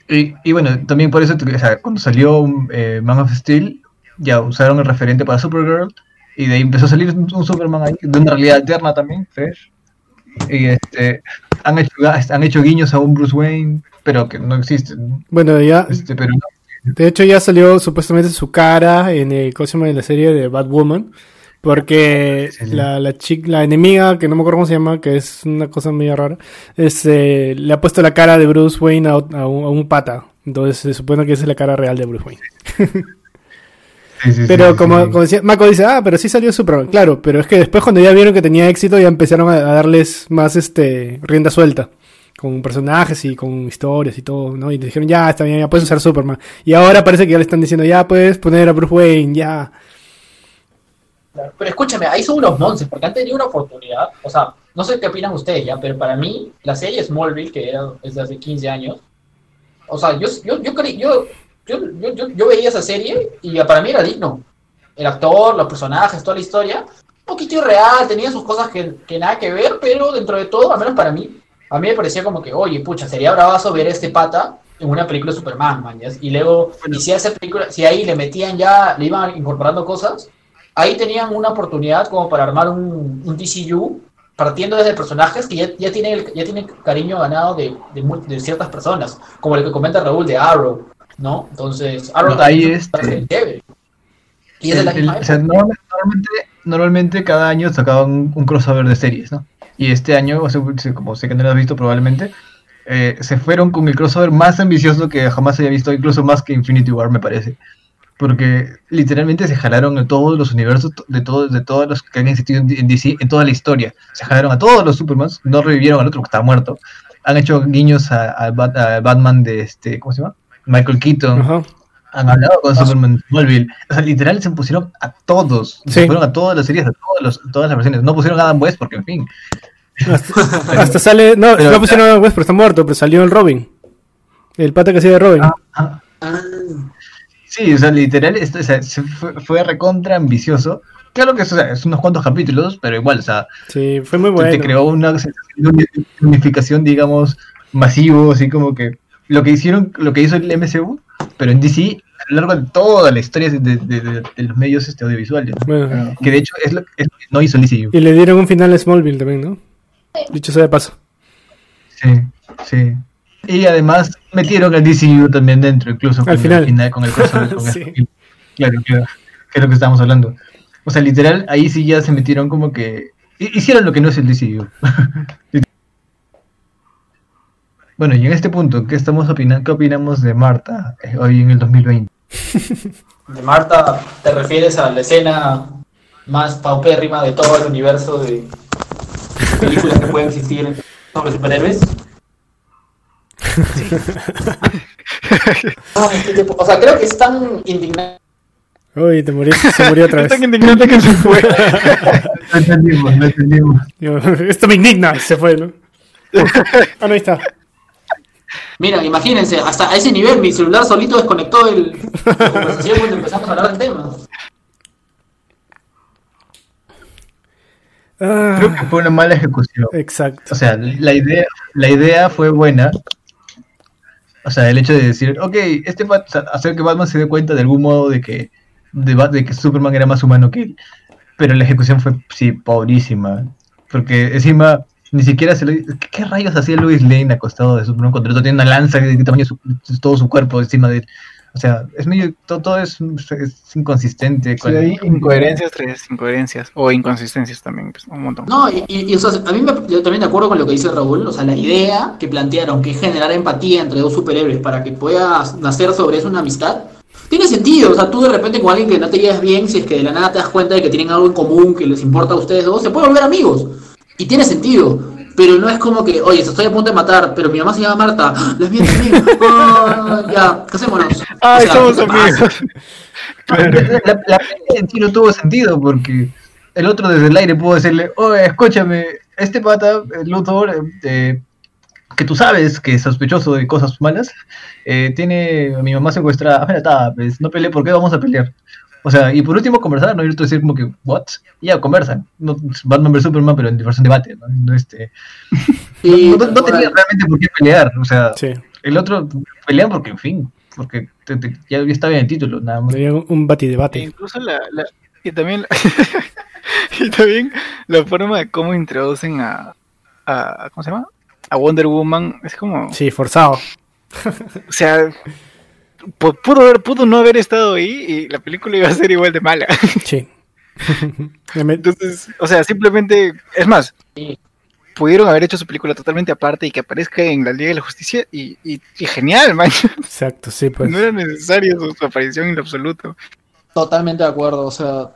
Speaker 4: y, y bueno, también por eso, o sea, cuando salió eh, Man of Steel, ya usaron el referente para Supergirl y de ahí empezó a salir un, un Superman ahí, de una realidad alterna también, fresh. Y este, han hecho, han hecho guiños a un Bruce Wayne, pero que no existen. ¿no?
Speaker 1: Bueno, ya,
Speaker 4: Este, pero
Speaker 1: de hecho ya salió supuestamente su cara en el ¿cómo se llama? en la serie de Batwoman. Porque
Speaker 4: Sí,
Speaker 1: la, la chica, la enemiga, que no me acuerdo cómo se llama, que es una cosa medio rara, este, le ha puesto la cara de Bruce Wayne a, a un, a un pata. Entonces se supone que esa es la cara real de Bruce Wayne.
Speaker 4: sí, sí,
Speaker 1: Pero como, como decía, Mako dice, ah, pero sí salió Superman. Claro, pero es que después cuando ya vieron que tenía éxito ya empezaron a, a darles más este rienda suelta. Con personajes y con historias y todo, ¿no? Y dijeron, ya, está bien, ya puedes usar Superman. Y ahora parece que ya le están diciendo, ya puedes poner a Bruce Wayne, ya.
Speaker 3: Pero escúchame, ahí son unos nonsense, porque han tenido una oportunidad. O sea, no sé qué opinan ustedes ya, pero para mí, la serie Smallville, que era desde hace 15 años, o sea, yo, yo, yo, yo, yo, yo, veía esa serie y para mí era digno. El actor, los personajes, toda la historia, un poquito irreal, tenía sus cosas que nada que ver, pero dentro de todo, al menos para mí, a mí me parecía como que, oye, pucha, sería bravazo ver a este pata en una película de Superman, man. Y luego, y si a esa película, si ahí le metían ya, le iban incorporando cosas, ahí tenían una oportunidad como para armar un, un DCU partiendo desde personajes que ya, ya tienen ya tienen cariño ganado de, de, mu- de ciertas personas, como el que comenta Raúl de Arrow, ¿no? Entonces, Arrow
Speaker 4: No, ahí
Speaker 3: también es
Speaker 4: este-
Speaker 3: personaje chévere. Y es de la
Speaker 4: el- o sea,
Speaker 3: época.
Speaker 4: normalmente, normalmente, normalmente cada año sacaban un crossover de series, ¿no? Y este año, como sé que no lo has visto probablemente, eh, se fueron con el crossover más ambicioso que jamás haya visto, incluso más que Infinity War, me parece. Porque literalmente se jalaron a todos los universos de todos, de todos los que han existido en DC, en toda la historia. Se jalaron a todos los Supermans, no revivieron al otro que estaba muerto. Han hecho guiños a Batman de este, ¿cómo se llama? Michael Keaton
Speaker 1: Ajá.
Speaker 4: Han hablado con Superman Smallville. O sea, literal se pusieron a todos.
Speaker 1: Sí.
Speaker 4: Se fueron a todas las series, a todos los- todas las versiones. No pusieron a Adam West porque, en fin.
Speaker 1: Hasta, hasta sale. No,
Speaker 4: Pero-
Speaker 1: no pusieron a West, pero está muerto, pero salió el Robin. El pata que hacía de Robin.
Speaker 4: Ah,
Speaker 3: Ah,
Speaker 4: sí, o sea, literal, esto, o sea, se fue, fue recontra ambicioso. Claro que es, o sea, es unos cuantos capítulos, pero igual, o sea,
Speaker 1: Sí, fue muy bueno.
Speaker 4: te creó una uni- unificación, digamos, masivo, así como que lo que hicieron, lo que hizo el MCU, pero en DC, a lo largo de toda la historia de, de- de- de los medios este, audiovisuales. ¿no?
Speaker 1: Bueno,
Speaker 4: Que de hecho es lo, es lo que no hizo el DCU.
Speaker 1: y le dieron un final a Smallville también, ¿no? Dicho sea de paso.
Speaker 4: Sí, sí. Y además metieron al DCU también dentro, incluso
Speaker 1: Al
Speaker 4: con
Speaker 1: final.
Speaker 4: el final, con el crossover
Speaker 1: Sí.
Speaker 4: Claro, claro. Que es lo que estamos hablando. O sea, literal, ahí sí ya se metieron como que. hi- Hicieron lo que no es el DCU. bueno, y en este punto, ¿qué estamos opinando? ¿Qué opinamos de Marta eh, hoy en el 2020?
Speaker 3: de Marta, ¿te refieres a la escena más paupérrima de todo el universo de películas que pueden existir sobre superhéroes? Ay, qué tipo- o sea, creo que es tan indignante.
Speaker 1: Uy, te moriste, se murió otra
Speaker 2: Es
Speaker 1: vez.
Speaker 2: tan indignante que se fue.
Speaker 4: No entendimos, no entendimos.
Speaker 1: Esto me indigna, se fue, ¿no? Ah, no, ahí está.
Speaker 3: Mira, imagínense, hasta a ese nivel mi celular solito desconectó el, la conversación cuando empezamos a hablar del tema.
Speaker 1: Ah,
Speaker 4: Creo que fue una mala ejecución.
Speaker 1: exacto.
Speaker 4: O sea, la idea, la idea fue buena. O sea, el hecho de decir, ok, este sea, hacer que Batman se dé cuenta de algún modo de que, de, de que Superman era más humano que él. Pero la ejecución fue, sí, pobrísima. Porque encima, ni siquiera se lo... ¿Qué, qué rayos hacía Louis Lane acostado de el otro? Tiene una lanza de qué tamaño su- todo su cuerpo encima de él. O sea, es medio... Todo, todo es, es inconsistente.
Speaker 2: Sí,
Speaker 4: con-
Speaker 2: hay incoherencias, tres incoherencias. O inconsistencias también, pues, un montón.
Speaker 3: No, y, y- y, o sea, a mí me, yo también de acuerdo con lo que dice Raúl, o sea, la idea que plantearon, que es generar empatía entre dos superhéroes para que pueda nacer sobre eso una amistad, tiene sentido, o sea, tú de repente con alguien que no te llevas bien, si es que de la nada te das cuenta de que tienen algo en común, que les importa a ustedes dos, se pueden volver amigos, y tiene sentido. Pero no es como que, oye, estoy a punto de matar, pero mi mamá se llama Marta, ¡Ah! la mía también, Ah, ya, casémonos.
Speaker 2: ¡Ay,
Speaker 3: O sea,
Speaker 2: somos amigos!
Speaker 4: La, la pelea en sí no tuvo sentido porque el otro desde el aire pudo decirle, oye, escúchame, este pata, el Luthor, eh, eh, que tú sabes que es sospechoso de cosas malas, eh, tiene a mi mamá secuestrada, ah, está, pues no peleé, ¿por qué vamos a pelear? O sea, y por último conversar, ¿no? Y el otro decir como que, ¿what? Y ya, conversan. No, Batman vs Superman, pero en versión debate, ¿no? No, este, no, no- tenía realmente por qué pelear, o sea,
Speaker 1: Sí,
Speaker 4: el otro pelean porque, en fin, porque te- te- ya estaba en el título, nada más.
Speaker 1: un
Speaker 2: E
Speaker 1: batidebate.
Speaker 2: incluso la, la- y también la- y también la forma de cómo introducen a, a ¿cómo se llama? A Wonder Woman es como,
Speaker 1: Sí, forzado.
Speaker 2: o sea, pudo haber, pudo no haber estado ahí y la película iba a ser igual de mala.
Speaker 1: Sí.
Speaker 2: Entonces, o sea, simplemente, es más, pudieron haber hecho su película totalmente aparte y que aparezca en la Liga de la Justicia y, y- y genial, man.
Speaker 1: Exacto, sí, pues.
Speaker 2: No era necesario su, su aparición en lo absoluto.
Speaker 3: Totalmente de acuerdo, o sea,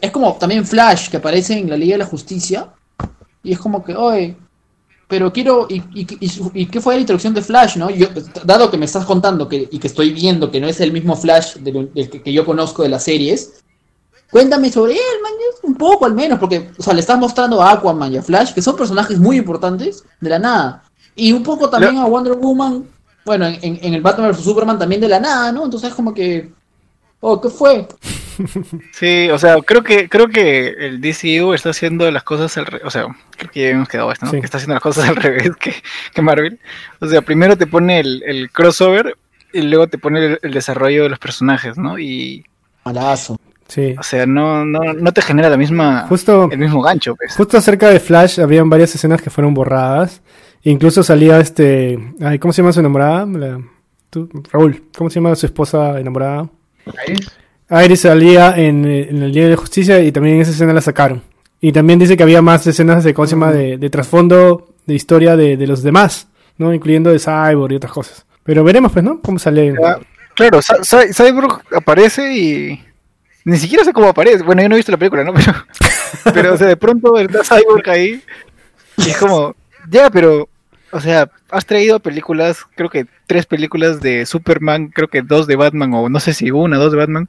Speaker 3: es como también Flash que aparece en la Liga de la Justicia y es como que, oye, pero quiero, ¿y, y, y, y qué fue la introducción de Flash, no? Yo, dado que me estás contando que, y que estoy viendo que no es el mismo Flash del, del que, que yo conozco de las series, cuéntame sobre él, man, un poco al menos, porque, o sea, le estás mostrando a Aquaman y a Flash, que son personajes muy importantes, de la nada, y un poco también a Wonder Woman, bueno, en, en- el Batman vs Superman también de la nada, ¿no? Entonces es como que... Oh, ¿qué fue?
Speaker 2: Sí, o sea, creo que creo que el DCU está haciendo las cosas al revés, o sea, creo que ya hemos quedado esto, ¿no?
Speaker 1: Sí.
Speaker 2: Que está haciendo las cosas al revés que, que Marvel. O sea, primero te pone el, el crossover y luego te pone el, el desarrollo de los personajes, ¿no? Y,
Speaker 3: Malazo.
Speaker 1: Sí.
Speaker 2: O sea, no, no, no te genera la misma,
Speaker 1: Justo,
Speaker 2: el mismo gancho, pues.
Speaker 1: justo acerca de Flash, habían varias escenas que fueron borradas. Incluso salía este. Ay, ¿Cómo se llama su enamorada? La- tú, Raúl, ¿cómo se llama su esposa enamorada?
Speaker 4: Iris.
Speaker 1: Iris salía en, eh, en el Día de Justicia y también en esa escena la sacaron. Y también dice que había más escenas de, ¿cómo se llama? De, de trasfondo de historia de, de los demás, ¿no? Incluyendo de Cyborg y otras cosas. Pero veremos, pues, ¿no? Cómo sale.
Speaker 2: Ah, Claro, Cy- Cy- Cyborg aparece y ni siquiera sé cómo aparece. Bueno, yo no he visto la película, ¿no? Pero, pero o sea, de pronto está Cyborg ahí y es como, ya, pero, o sea, has traído películas, creo que tres películas de Superman, creo que dos de Batman, o no sé si una, dos de Batman.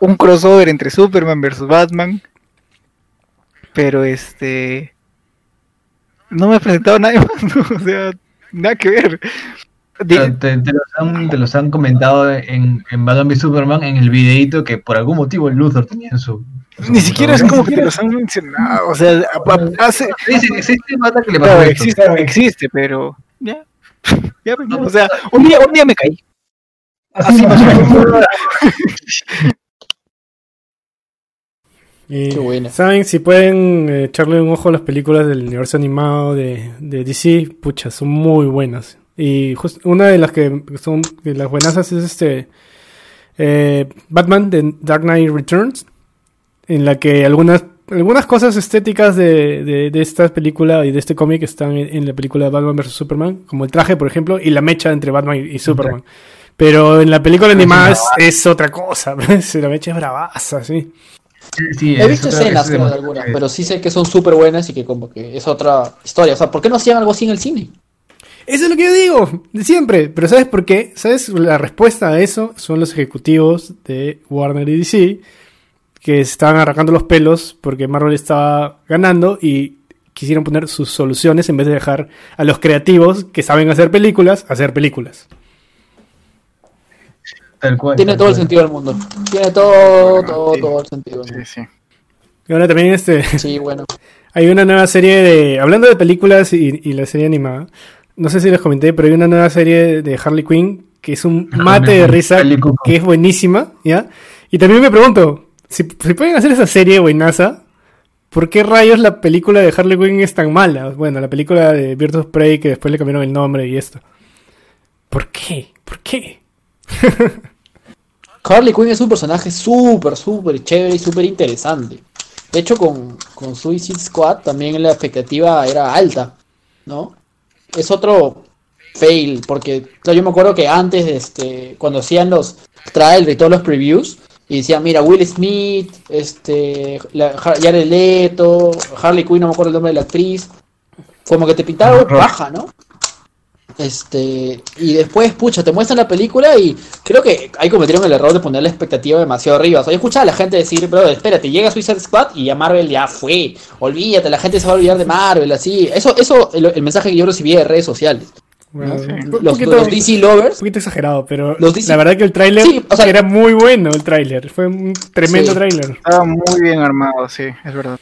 Speaker 2: Un crossover entre Superman versus Batman. Pero este... No me ha presentado nadie más, ¿no? o sea, nada que ver.
Speaker 4: Te, te los han, te los han comentado en, en Batman v Superman en el videito que por algún motivo Luthor tenía en su. en su
Speaker 2: Ni siquiera es como que te los han mencionado, o sea, hace,
Speaker 4: existe mata que le pasó
Speaker 2: claro, existe, existe, pero ya, ya, no, o sea, un día, un día me caí. Así más.
Speaker 1: Y,
Speaker 3: Qué buena.
Speaker 1: ¿Saben? Si pueden eh, echarle un ojo a las películas del universo animado de, de DC, pucha, son muy buenas. Y just- una de las que son de las buenasas es este eh, Batman de Dark Knight Returns, en la que algunas algunas cosas estéticas de, de, de esta película y de este cómic están en, en la película de Batman vs Superman, como el traje, por ejemplo, y la mecha entre Batman y, y Superman. Pero en la película animada es, es otra cosa, la mecha es bravaza, sí.
Speaker 4: Sí,
Speaker 3: He
Speaker 4: es
Speaker 3: visto
Speaker 4: otra-
Speaker 3: escenas creo, de algunas, pero sí sé que son súper buenas y que como que es otra historia. O sea, ¿por qué no hacían algo así en el cine?
Speaker 1: Eso es lo que yo digo, de siempre. Pero ¿sabes por qué? ¿Sabes? La respuesta a eso son los ejecutivos de Warner y DC que estaban arrancando los pelos porque Marvel estaba ganando y quisieron poner sus soluciones en vez de dejar a los creativos que saben hacer películas hacer películas.
Speaker 4: Tal cual.
Speaker 3: Tiene
Speaker 4: tal
Speaker 3: todo el sentido del mundo. Tiene todo,
Speaker 2: Bueno,
Speaker 3: todo,
Speaker 2: sí.
Speaker 3: todo el sentido del
Speaker 2: Sí,
Speaker 3: mundo.
Speaker 2: sí.
Speaker 1: Y ahora también este
Speaker 3: Sí, bueno.
Speaker 1: hay una nueva serie de hablando de películas y, y la serie animada. No sé si les comenté, pero hay una nueva serie de Harley Quinn que es un mate de risa que es buenísima, ¿ya? Y también me pregunto, si, si pueden hacer esa serie buenaza, ¿por qué rayos la película de Harley Quinn es tan mala? Bueno, la película de Birds of Prey que después le cambiaron el nombre y esto. ¿Por qué? ¿Por qué?
Speaker 3: Harley Quinn es un personaje súper, súper chévere y súper interesante. De hecho, con, con Suicide Squad también la expectativa era alta, ¿no? Es otro fail, porque yo me acuerdo que antes, de este, cuando hacían los trailers y todos los previews, y decían, mira, Will Smith, este, la, Jared Leto, Harley Quinn, no me acuerdo el nombre de la actriz, como que te pintaron
Speaker 4: Rock.
Speaker 3: baja, ¿no? Este, y después, pucha, te muestran la película y creo que ahí cometieron el error de poner la expectativa demasiado arriba. O sea, yo escuchaba a la gente decir, bro, espérate, llega Suicide Squad y ya Marvel ya fue. Olvídate, la gente se va a olvidar de Marvel, así. Eso, eso, el, el mensaje que yo recibí de redes sociales.
Speaker 1: Bueno,
Speaker 2: Sí.
Speaker 1: un
Speaker 3: Los,
Speaker 1: poquito-
Speaker 3: los DC lovers.
Speaker 1: un poquito exagerado, pero
Speaker 3: Los DC
Speaker 1: la verdad que el tráiler
Speaker 3: Sí, o sea-
Speaker 1: era muy bueno, el tráiler. Fue un tremendo
Speaker 3: Sí.
Speaker 1: tráiler.
Speaker 2: Estaba muy bien armado, sí, es verdad.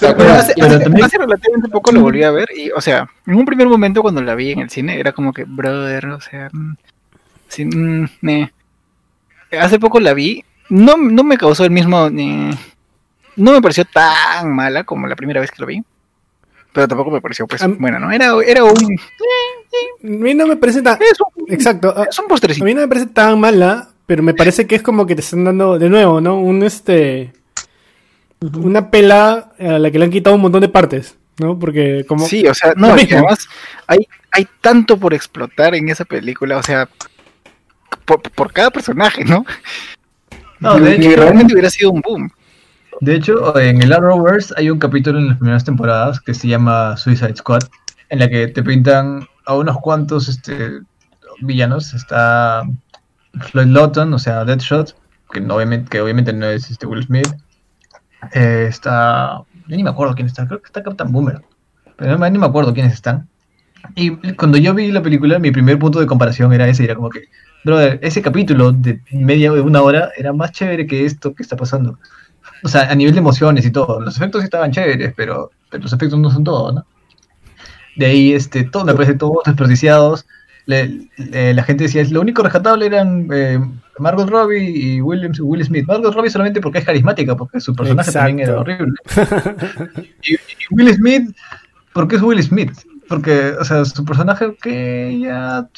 Speaker 3: Pero-
Speaker 2: hace,
Speaker 4: pero
Speaker 2: hace-
Speaker 4: también-
Speaker 2: hace relativamente poco lo volví a ver y, o sea, en un primer momento cuando la vi en el cine era como que, brother, o sea, mm, sí, mm, meh. hace poco la vi, no, no me causó el mismo, no me pareció tan mala como la primera vez que lo vi, pero tampoco me pareció pues
Speaker 1: Am-
Speaker 2: buena, ¿no? Era, era un,
Speaker 1: A mí no me parece tan...
Speaker 2: es un,
Speaker 1: Exacto. a-
Speaker 2: es un
Speaker 1: A
Speaker 2: postrecito.
Speaker 1: mí no me parece tan mala, pero me parece que es como que te están dando de nuevo, ¿no? Un este una pela a la que le han quitado un montón de partes, ¿no? Porque como
Speaker 2: Sí, o sea, no,
Speaker 1: mismo.
Speaker 2: además hay, hay tanto por explotar en esa película, o sea, por, por cada personaje, ¿no?
Speaker 4: No, de hecho,
Speaker 2: realmente hubiera sido un boom.
Speaker 4: De hecho, en el Arrowverse hay un capítulo en las primeras temporadas que se llama Suicide Squad, en la que te pintan a unos cuantos este, villanos. Está Floyd Lawton, o sea, Deadshot, que, no, obviamente, que obviamente no es este Will Smith. Eh, está. Yo ni me acuerdo quién está, creo que está Captain Boomer. Pero no, ni me acuerdo quiénes están. Y cuando yo vi la película, mi primer punto de comparación era ese, era como que, brother, ese capítulo de media de una hora era más chévere que esto que está pasando. O sea, a nivel de emociones y todo. Los efectos estaban chéveres, pero, pero los efectos no son todo, ¿no? De ahí, este, todo, me parece todos desperdiciados. Le- le- la gente decía, lo único rescatable eran eh, Margot Robbie y Will, Will Smith. Margot Robbie solamente porque es carismática, porque su personaje también era horrible. y, y Will Smith, porque es Will Smith. Porque, o sea, su personaje que ya,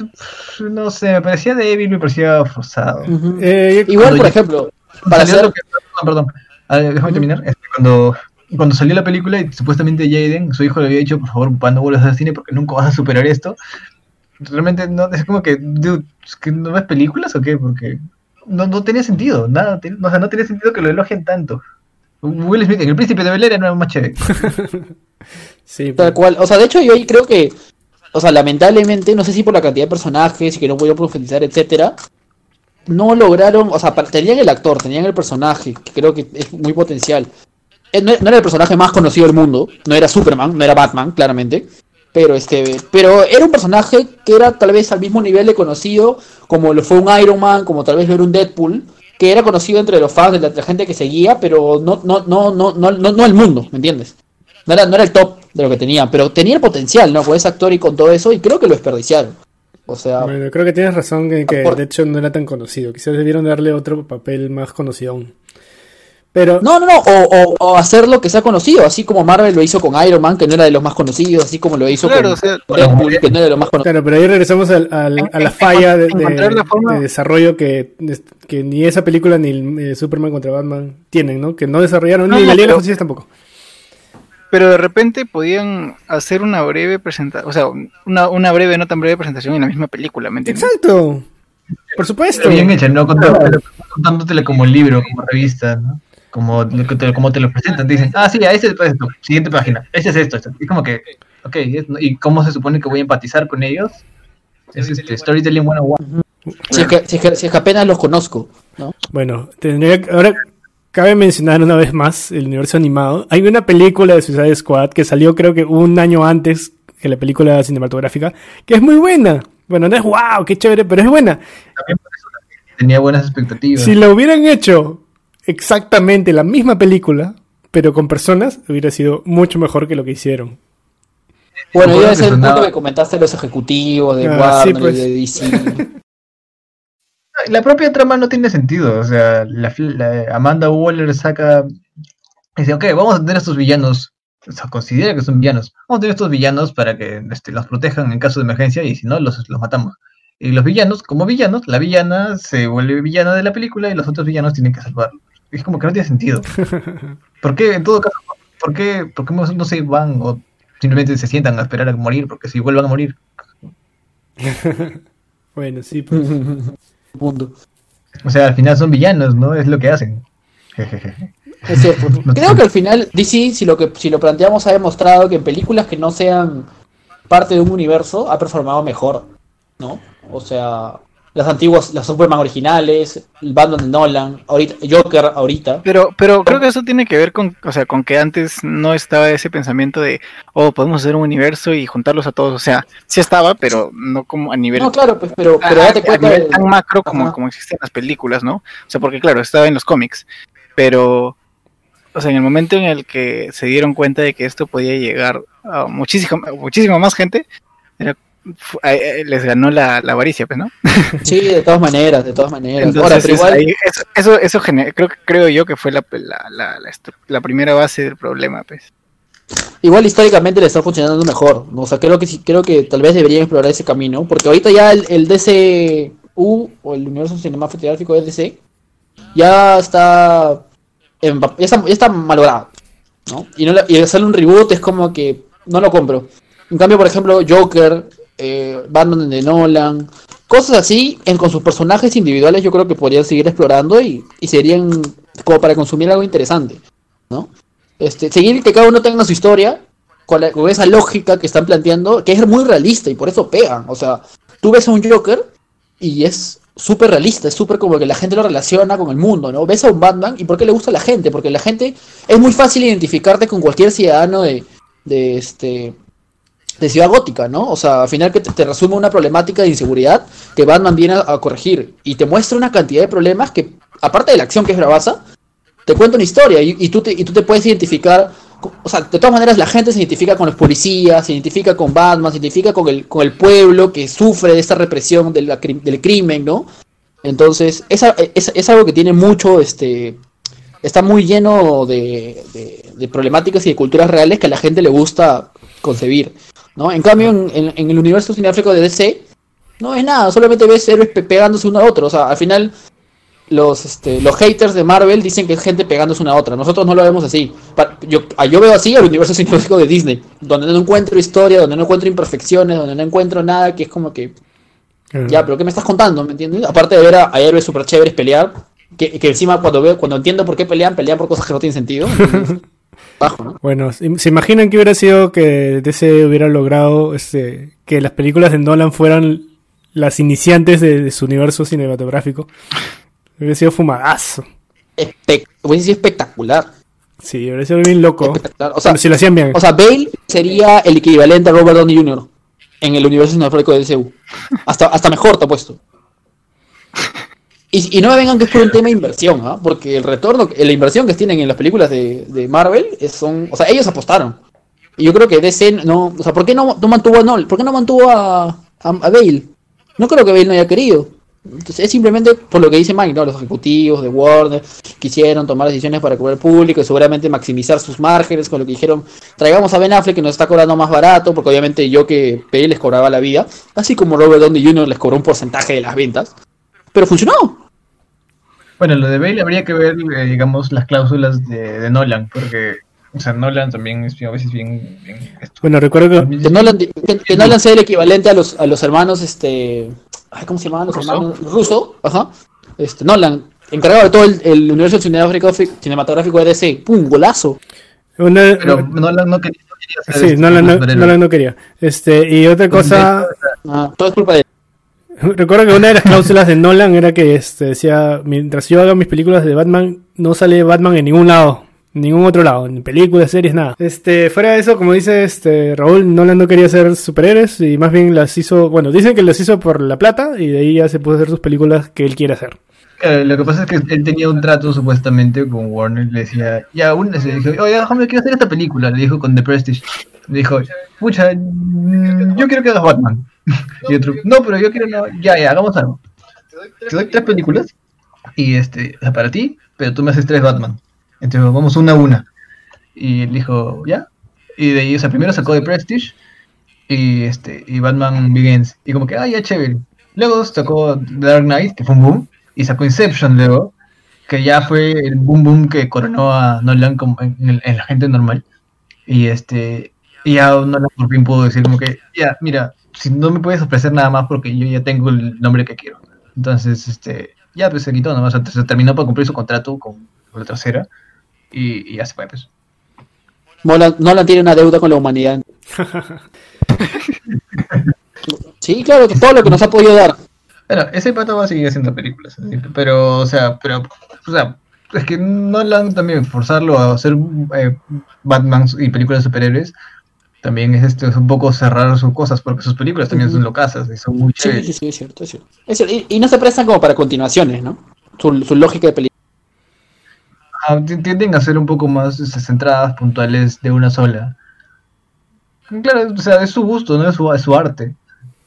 Speaker 4: no sé, me parecía débil, me parecía forzado.
Speaker 1: Eh,
Speaker 3: Igual, por
Speaker 4: ya-
Speaker 3: ejemplo, para
Speaker 4: Salió
Speaker 3: hacer...
Speaker 4: lo que- perdón, perdón. A ver, déjame terminar. Este, cuando, cuando salió la película y supuestamente Jaden, su hijo le había dicho, por favor, papá, no vuelvas al cine porque nunca vas a superar esto. Realmente no, es como que, dude, ¿es que ¿no ves películas o qué? Porque no, no tenía sentido, nada, ten- o sea, no tenía sentido que lo elogien tanto. Will Smith en El Príncipe de Bel Air era más chévere.
Speaker 1: sí,
Speaker 3: Tal cual. O sea, de hecho, yo ahí creo que, o sea, lamentablemente, no sé si por la cantidad de personajes y que no pudieron profundizar, etcétera, no lograron, o sea, tenían el actor, tenían el personaje, que creo que es muy potencial. Eh, No, no era el personaje más conocido del mundo, no era Superman, no era Batman, claramente. Pero este, pero era un personaje que era tal vez al mismo nivel de conocido como lo fue un Iron Man, como tal vez lo era un Deadpool, que era conocido entre los fans, de la, de la gente que seguía, pero no, no, no, no, no, no, no el mundo, ¿me entiendes? No era, no era el top de lo que tenía, pero tenía el potencial, ¿no? Con ese actor y con todo eso, y creo que lo desperdiciaron. O sea,
Speaker 1: Bueno, creo que tienes razón en que
Speaker 3: Por-
Speaker 1: de hecho no era tan conocido. Quizás debieron darle otro papel más conocido aún. Pero
Speaker 3: no, no, no, o, o, o hacerlo que sea conocido, así como Marvel lo hizo con Iron Man, que no era de los más conocidos, así como lo hizo
Speaker 2: Claro,
Speaker 3: con
Speaker 2: o sea,
Speaker 3: Deadpool, que no era de los más conocidos.
Speaker 1: claro, pero ahí regresamos al- al- a la falla de, de-
Speaker 2: encontrar la forma-
Speaker 1: de desarrollo que, que ni esa película ni el, eh, Superman contra Batman tienen, ¿no? Que no desarrollaron
Speaker 2: No,
Speaker 1: ni
Speaker 2: no,
Speaker 1: la Liga de la
Speaker 2: pero-
Speaker 1: Justicia tampoco.
Speaker 2: Pero de repente podían hacer una breve presentación, o sea, una, una breve, no tan breve presentación en la misma película, ¿me entiendes?
Speaker 1: Exacto. Por supuesto.
Speaker 4: Pero bien hecha, no contándotela, contándotela como libro, como revista, ¿no? Como, como te lo presentan, te dicen, ah, sí, a ese es esto, siguiente página, ese es esto, esto. Y como que, ok, es- ¿y cómo se supone que voy a empatizar con ellos? Es este, Storytelling 101.
Speaker 3: Si es, que, si, es que, si es que apenas los conozco, ¿no?
Speaker 1: Bueno, tendría que- ahora cabe mencionar una vez más el universo animado. Hay una película de Suicide Squad que salió creo que un año antes que la película cinematográfica, que es muy buena. Bueno, no es wow, qué chévere, pero es buena.
Speaker 4: También por eso tenía buenas expectativas.
Speaker 1: Si lo hubieran hecho exactamente la misma película, pero con personas, hubiera sido mucho mejor que lo que hicieron.
Speaker 3: Bueno,
Speaker 4: que
Speaker 3: es el punto que comentaste de los ejecutivos, de
Speaker 1: Ah, sí, pues.
Speaker 3: y de DC.
Speaker 4: La propia trama no tiene sentido, o sea, la, la- Amanda Waller saca, dice, ok, vamos a tener estos villanos, o sea, considera que son villanos, vamos a tener estos villanos para que este, los protejan en caso de emergencia y si no, los, los matamos. Y los villanos, como villanos, la villana se vuelve villana de la película y los otros villanos tienen que salvarlo. Es como que no tiene sentido. ¿Por qué, en todo caso, por qué, por qué no se van o simplemente se sientan a esperar a morir? Porque si vuelvan a morir.
Speaker 1: Bueno, sí, pues.
Speaker 3: punto.
Speaker 4: O sea, al final son villanos, ¿no? Es lo que hacen. Jejeje.
Speaker 3: Es cierto. Creo que al final DC, si lo que si lo planteamos, ha demostrado que en películas que no sean parte de un universo ha performado mejor, ¿no? O sea, las antiguas, las Superman originales, el Batman de Nolan, ahorita, Joker ahorita.
Speaker 2: Pero, pero creo que eso tiene que ver con, o sea, con que antes no estaba ese pensamiento de, oh, podemos hacer un universo y juntarlos a todos. O sea, sí estaba, pero no como a nivel,
Speaker 3: No, claro, pues, pero, pero
Speaker 2: a-
Speaker 3: date
Speaker 2: a
Speaker 3: cuenta
Speaker 2: nivel
Speaker 3: de-
Speaker 2: tan macro como,
Speaker 3: Ajá.
Speaker 2: como existen las películas, ¿no? O sea, porque claro, estaba en los cómics, pero, o sea, en el momento en el que se dieron cuenta de que esto podía llegar a muchísima, muchísima más gente, les ganó la, la avaricia, pues, ¿no?
Speaker 3: Sí, de todas maneras, de todas maneras.
Speaker 2: Entonces,
Speaker 3: Ahora, pero
Speaker 2: es
Speaker 3: igual,
Speaker 2: ahí- eso, eso, creo, creo yo que fue la, la, la, primera base del problema, pues.
Speaker 3: igual históricamente le está funcionando mejor. ¿no? O sea, creo que sí, creo que tal vez deberían explorar ese camino. Porque ahorita ya el, el DCU o el universo cinematográfico de DC ya está, en- ya está, ya está malogrado. ¿no? Y, no y hacerle un reboot es como que no lo compro. En cambio, por ejemplo, Joker, eh, Batman de Nolan, cosas así, en, con sus personajes individuales, yo creo que podrían seguir explorando y, y serían como para consumir algo interesante. ¿no? Este, seguir que cada uno tenga su historia con, esa lógica que están planteando, que es muy realista y por eso pegan. O sea, tú ves a un Joker y es súper realista, es súper como que la gente lo relaciona con el mundo, ¿no? Ves a un Batman y ¿por qué le gusta a la gente? Porque la gente es muy fácil identificarte con cualquier ciudadano de, de este de ciudad gótica, ¿no? O sea, al final que te, te resume una problemática de inseguridad que Batman viene a, corregir y te muestra una cantidad de problemas que, aparte de la acción que es bravaza, te cuenta una historia y, tú te, y tú te puedes identificar, o sea, de todas maneras la gente se identifica con los policías, se identifica con Batman, se identifica con el, con el pueblo que sufre de esta represión de la cri- del crimen, ¿no? Entonces, es, es, algo que tiene mucho, este, está muy lleno de- de problemáticas y de culturas reales que a la gente le gusta concebir, ¿no? En cambio, en, en- en el universo cinemático de DC, no es nada, solamente ves héroes pe- pegándose uno a otro, o sea, al final los, este, los haters de Marvel dicen que es gente pegándose una a otra. Nosotros no lo vemos así. Pa- Yo, ah, yo veo así el universo cinematográfico de Disney, donde no encuentro historia, donde no encuentro imperfecciones, donde no encuentro nada que es como que, ya, pero ¿qué me estás contando? ¿Me entiendes? Aparte de ver a, a héroes super chéveres pelear, que, que encima cuando veo, cuando entiendo por qué pelean, pelean por cosas que no tienen sentido. Bajo, ¿no?
Speaker 1: Bueno, ¿se imaginan que hubiera sido que DC hubiera logrado este, que las películas de Nolan fueran las iniciantes de, de su universo cinematográfico? Hubiera sido fumadazo.
Speaker 3: Hubiese sido espectacular.
Speaker 1: Sí, hubiera sido bien loco.
Speaker 3: O sea,
Speaker 1: si lo hacían bien.
Speaker 3: O sea, Bale sería el equivalente a Robert Downey Jr. en el universo cinematográfico de DCU. Hasta, hasta mejor te ha puesto. Y, no me vengan que es por un tema de inversión, ¿ah? porque el retorno, la inversión que tienen en las películas de, de Marvel son. O sea, ellos apostaron. Y yo creo que DC no. O sea, ¿por qué no, mantuvo a Nolan? ¿Por qué no mantuvo a, a, Bale? No creo que Bale no haya querido. Entonces, es simplemente por lo que dice Mike, ¿no? Los ejecutivos de Warner quisieron tomar decisiones para cubrir el público y seguramente maximizar sus márgenes con lo que dijeron, traigamos a Ben Affleck que nos está cobrando más barato, porque obviamente yo que Bale les cobraba la vida, así como Robert Downey Jr. les cobró un porcentaje de las ventas. Pero funcionó.
Speaker 4: Bueno, lo de Bale habría que ver, eh, digamos, las cláusulas de, de Nolan, porque, o sea, Nolan también es a veces bien... bien esto.
Speaker 1: Bueno, recuerdo que
Speaker 3: Que Nolan, que, que Nolan sea el equivalente a los, a los hermanos, este... ay, ¿Cómo se llamaban los
Speaker 2: ¿Russo?
Speaker 3: hermanos? Russo, ajá. Este, Nolan, encargado de todo el, el universo cinematográfico, cinematográfico de DC. ¡Pum! Golazo.
Speaker 1: una,
Speaker 4: Pero Nolan no quería, no quería
Speaker 1: sí, Nolan no. Nolan no quería. Este, y otra cosa,
Speaker 3: Ah, todo es culpa de él.
Speaker 1: Recuerdo que una de las cláusulas de Nolan era que este, decía, mientras yo haga mis películas de Batman, no sale Batman en ningún lado. Ningún otro lado, en películas, series, nada. Este, fuera de eso, como dice este Raúl, Nolan no quería hacer superhéroes y más bien las hizo, bueno, dicen que las hizo por la plata y de ahí ya se puso a hacer sus películas que él quiere hacer.
Speaker 4: Eh, lo que pasa es que él tenía un trato supuestamente con Warner, le decía, ya, un, le dijo, oye, déjame, quiero hacer esta película, le dijo con The Prestige. Dijo, pucha, mm, yo quiero que hagas Batman. Y otro, no, pero yo quiero, no, ya, ya, hagamos algo. Te doy tres películas, y este, para ti, pero tú me haces tres Batman. Entonces vamos una a una. Y él dijo, ya. Y de ahí, o sea, primero sacó The Prestige, y este, y Batman Begins. Y como que, ah, ya, chévere. Luego sacó The Dark Knight, que fue un boom, y sacó Inception luego, que ya fue el boom boom que coronó a Nolan como en, en- en la gente normal. Y este, y ya Nolan por fin pudo decir como que, ya, mira, si no me puedes ofrecer nada más porque yo ya tengo el nombre que quiero. Entonces, este, ya pues se quitó nomás, o sea, se terminó para cumplir su contrato con, con la tercera, y, y ya se fue, pues.
Speaker 3: Nolan, Nolan tiene una deuda con la humanidad. Sí, claro, todo lo que nos ha podido dar.
Speaker 4: Bueno, ese pato va a seguir haciendo películas, así, pero, o sea, pero, o sea, es que Nolan también forzarlo a hacer eh, Batman y películas de superhéroes también es este es un poco cerrar sus cosas porque sus películas también son locasas y son muy
Speaker 3: Sí,
Speaker 4: chéveres.
Speaker 3: sí, sí, es cierto, es cierto. Es cierto, Y, y no se prestan como para continuaciones, ¿no? Su, su lógica de película.
Speaker 4: Ah, ti- tienden a ser un poco más este, centradas, puntuales de una sola. Claro, o sea, es su gusto, no es su, es su arte.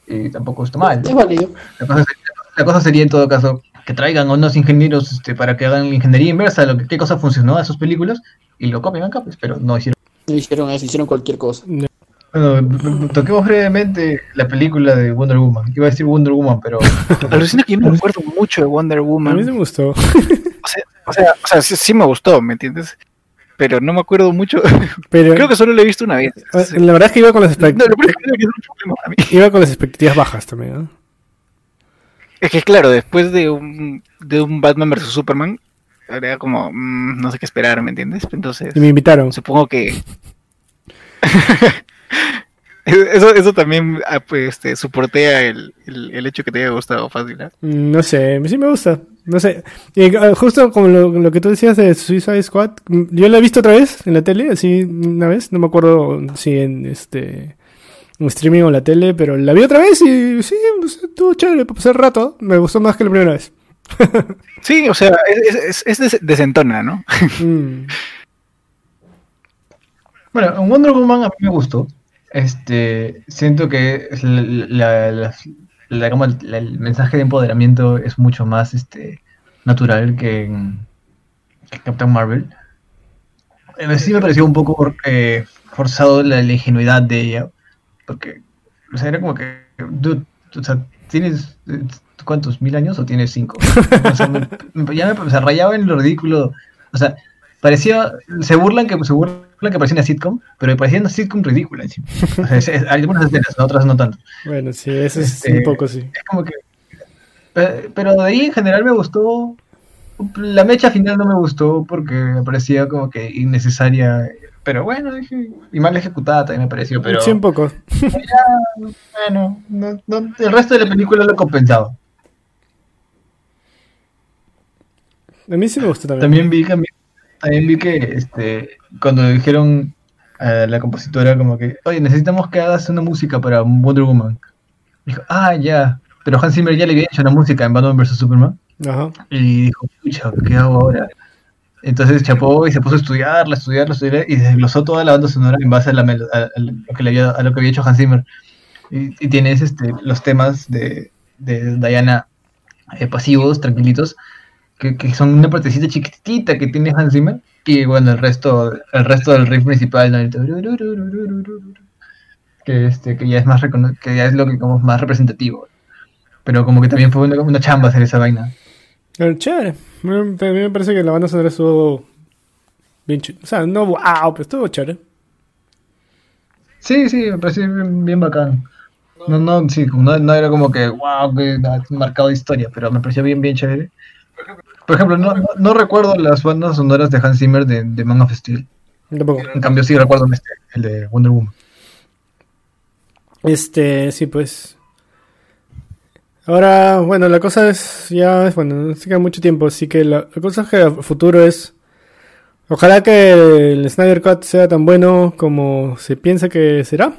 Speaker 4: Y tampoco está mal.
Speaker 3: Es válido.
Speaker 4: La cosa, sería, la cosa sería en todo caso que traigan a unos ingenieros este, para que hagan la ingeniería inversa, lo que, qué cosa funcionó a sus películas y lo copien acá, pues, pero no hicieron.
Speaker 3: No hicieron eso, hicieron cualquier cosa.
Speaker 4: Bueno, toquemos brevemente la película de Wonder Woman. Iba a decir Wonder Woman, pero
Speaker 2: Alucina que yo no me acuerdo mucho de Wonder
Speaker 1: A mí
Speaker 2: Woman.
Speaker 1: me gustó.
Speaker 2: O sea, o sea, o sea, sí, sí me gustó, ¿me entiendes? Pero no me acuerdo mucho.
Speaker 1: Pero
Speaker 2: Creo que solo lo he visto una vez.
Speaker 1: la verdad es que iba con las,
Speaker 2: No,
Speaker 1: expect-
Speaker 2: lo peor es que creo que es un problema para mí.
Speaker 1: iba con las expectativas bajas también. ¿no?
Speaker 2: Es que claro, después de un, de un Batman vs Superman, era como, mm, no sé qué esperar, ¿me entiendes? Entonces,
Speaker 1: Y me invitaron.
Speaker 2: supongo que... eso, eso también ah, pues, este, soportea el, el, el hecho que te haya gustado fácil. ¿ah?
Speaker 1: Mm, No sé, sí me gusta. No sé. Y, ah, justo como lo, lo que tú decías de Suicide Squad, mm, yo la he visto otra vez en la tele, así una vez. No me acuerdo si en este en streaming o en la tele, pero la vi otra vez y sí, pues, estuvo chévere para pasar el rato. Me gustó más que la primera vez.
Speaker 2: Sí, o sea, es, es, es des- desentona, ¿no?
Speaker 1: Mm.
Speaker 4: Bueno, en Wonder Woman a mí me gustó. Este, siento que la, la- la- el, mensaje de empoderamiento es mucho más este natural que en, que Captain Marvel. Eh, sí me pareció un poco eh, forzado la, la ingenuidad de ella, porque o sea, era como que, dude, o sea, ¿tienes eh, cuántos, mil años o tienes cinco? O sea, me- ya me, o sea, rayaba en lo ridículo, o sea, parecía, se burlan que se burlan que parecía una sitcom, pero me parecía una sitcom ridícula encima. O sea, es- es- hay algunas escenas, otras no tanto.
Speaker 1: Bueno, sí, eso es
Speaker 4: Este,
Speaker 1: un poco sí.
Speaker 4: Es como que. pe- Pero de ahí en general me gustó. La mecha final no me gustó porque me parecía como que innecesaria. Pero bueno, dije, y mal ejecutada también me pareció. Pero
Speaker 1: Sí, un poco.
Speaker 4: bueno, no- no- el resto de la película lo compensaba.
Speaker 1: A mí sí me gustó también.
Speaker 4: También vi también vi que este, cuando dijeron a la compositora como que, oye, necesitamos que hagas una música para Wonder Woman. Dijo, ah, ya. Pero Hans Zimmer ya le había hecho una música en Batman vs. Superman.
Speaker 1: Ajá.
Speaker 4: Y dijo, pucha, ¿qué hago ahora? Entonces chapó y se puso a estudiarla, estudiarla, estudiarla, y desglosó toda la banda sonora en base a, la a- a lo, que le había, a lo que había hecho Hans Zimmer. Y, y tienes este, los temas de, de Diana eh, pasivos, tranquilitos, que, que son una partecita chiquitita que tiene Hans Zimmer, y bueno, el resto, el resto del riff principal, que, este, que ya es más que ya es lo que como más representativo. Pero como que también fue una, una chamba hacer esa vaina.
Speaker 1: Chévere. A mí me parece que la banda sonora estuvo bien ch- O sea, no wow, pero estuvo chévere.
Speaker 4: Sí, sí, me pareció bien, bien bacán. No, no, sí, no, no era como que, wow, que ha marcado de historia, pero me pareció bien, bien chévere. Por ejemplo, no, no, no recuerdo las bandas sonoras de Hans Zimmer de, de Man of Steel.
Speaker 1: Tampoco.
Speaker 4: En cambio, sí recuerdo este, el de Wonder Woman.
Speaker 1: Este, sí, pues. Ahora, bueno, la cosa es, ya, es, bueno, no se queda mucho tiempo, así que la, la cosa es que a futuro es, ojalá que el Snyder Cut sea tan bueno como se piensa que será,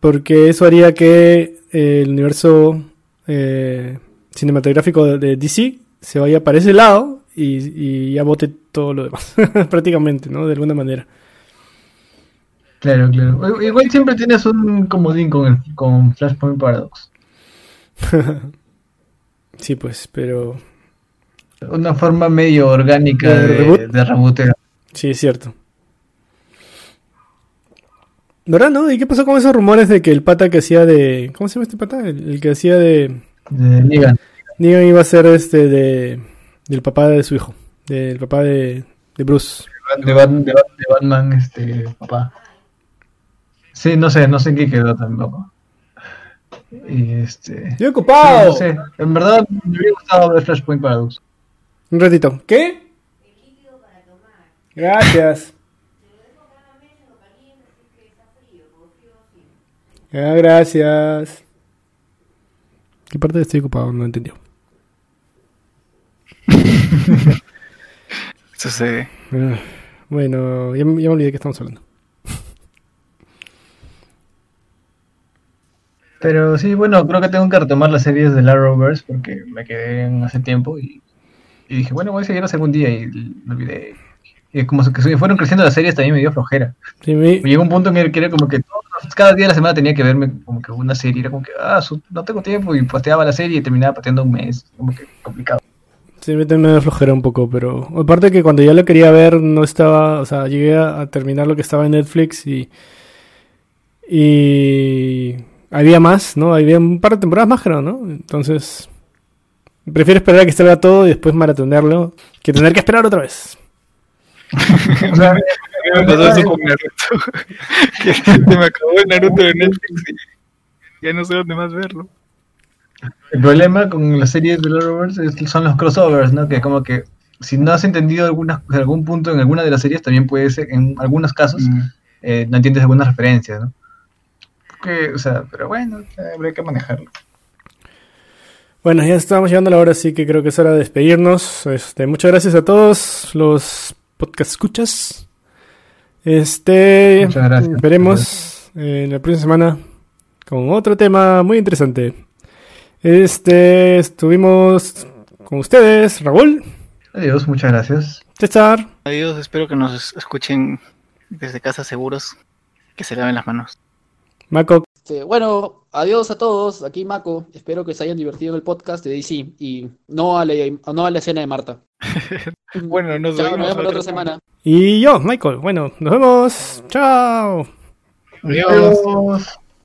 Speaker 1: porque eso haría que eh, el universo eh, cinematográfico de, de DC se vaya para ese lado y, y ya vote todo lo demás, prácticamente, ¿no? De alguna manera.
Speaker 4: Claro, claro. Igual siempre tienes un comodín con, el, con Flashpoint Paradox.
Speaker 1: Sí, pues, pero
Speaker 4: Una forma medio orgánica
Speaker 1: ¿De
Speaker 4: de,
Speaker 1: reboot?
Speaker 4: de rebooteo.
Speaker 1: Sí, es cierto. ¿Verdad, no? ¿Y qué pasó con esos rumores de que el pata que hacía de... ¿Cómo se llama este pata? El, el que hacía de...
Speaker 4: De Negan.
Speaker 1: Negan iba a ser este de... Del papá de su hijo. Del papá de, de Bruce.
Speaker 4: de, Bat- de Bat- de Batman, este, papá. Sí, no sé, no sé en qué quedó tampoco. Y este.
Speaker 1: ¡Estoy ocupado!
Speaker 4: no sé, en verdad me hubiera gustado ver Flashpoint Paradox.
Speaker 1: Un ratito. ¿Qué? Gracias. Ah, gracias. ¿Qué parte de estoy ocupado? No entendió.
Speaker 2: Sucede.
Speaker 1: Ah, Bueno, ya, me- ya me olvidé que estamos hablando.
Speaker 4: Pero sí, bueno, creo que tengo que retomar las series de Arrowverse porque me quedé en hace tiempo y, y dije, bueno, voy a seguirlas algún día y me olvidé. Y como que se fueron creciendo las series también me dio flojera.
Speaker 1: Sí, me-
Speaker 4: Llegó un punto en el que era como que todos- cada día de la semana tenía que verme como que una serie, era como que, ah, no tengo tiempo y pateaba la serie y terminaba pateando un mes, como que complicado.
Speaker 1: Sí, me flojera un poco, pero aparte que cuando ya lo quería ver no estaba, o sea, llegué a, a terminar lo que estaba en Netflix y y había más, ¿no? Había un par de temporadas más, creo, ¿no? Entonces prefiero esperar a que salga todo y después maratonearlo que tener que esperar otra vez.
Speaker 4: O sea,
Speaker 2: Me pasó eso con Naruto. que se me acabó el Naruto de Netflix y ya no sé dónde más verlo.
Speaker 4: El problema con las series de Arrowverse es que son los crossovers, ¿no? Que como que si no has entendido algunas, algún punto en alguna de las series, también puede ser, en algunos casos, eh, no entiendes algunas referencias, ¿no? Que, o sea, pero bueno, eh, habría que manejarlo.
Speaker 1: Bueno, ya estamos llegando a la hora, así que creo que es hora de despedirnos. Este, muchas gracias a todos los podcast escuchas. Este,
Speaker 4: Muchas gracias.
Speaker 1: veremos en la próxima semana con otro tema muy interesante. Este, estuvimos con ustedes, Raúl,
Speaker 4: Adiós, muchas gracias.
Speaker 1: César,
Speaker 2: Adiós, espero que nos escuchen desde casa seguros, que se laven las manos.
Speaker 1: Maco
Speaker 3: Este, bueno, adiós a todos. Aquí Mako. Espero que se hayan divertido en el podcast de DC y no a la, no a la escena de Marta.
Speaker 2: Bueno, nos
Speaker 3: Chao, nos
Speaker 2: vemos
Speaker 3: vemos la otra semana.
Speaker 1: Y yo, Michael. Bueno, nos vemos. Chao.
Speaker 2: Adiós.
Speaker 4: Adiós.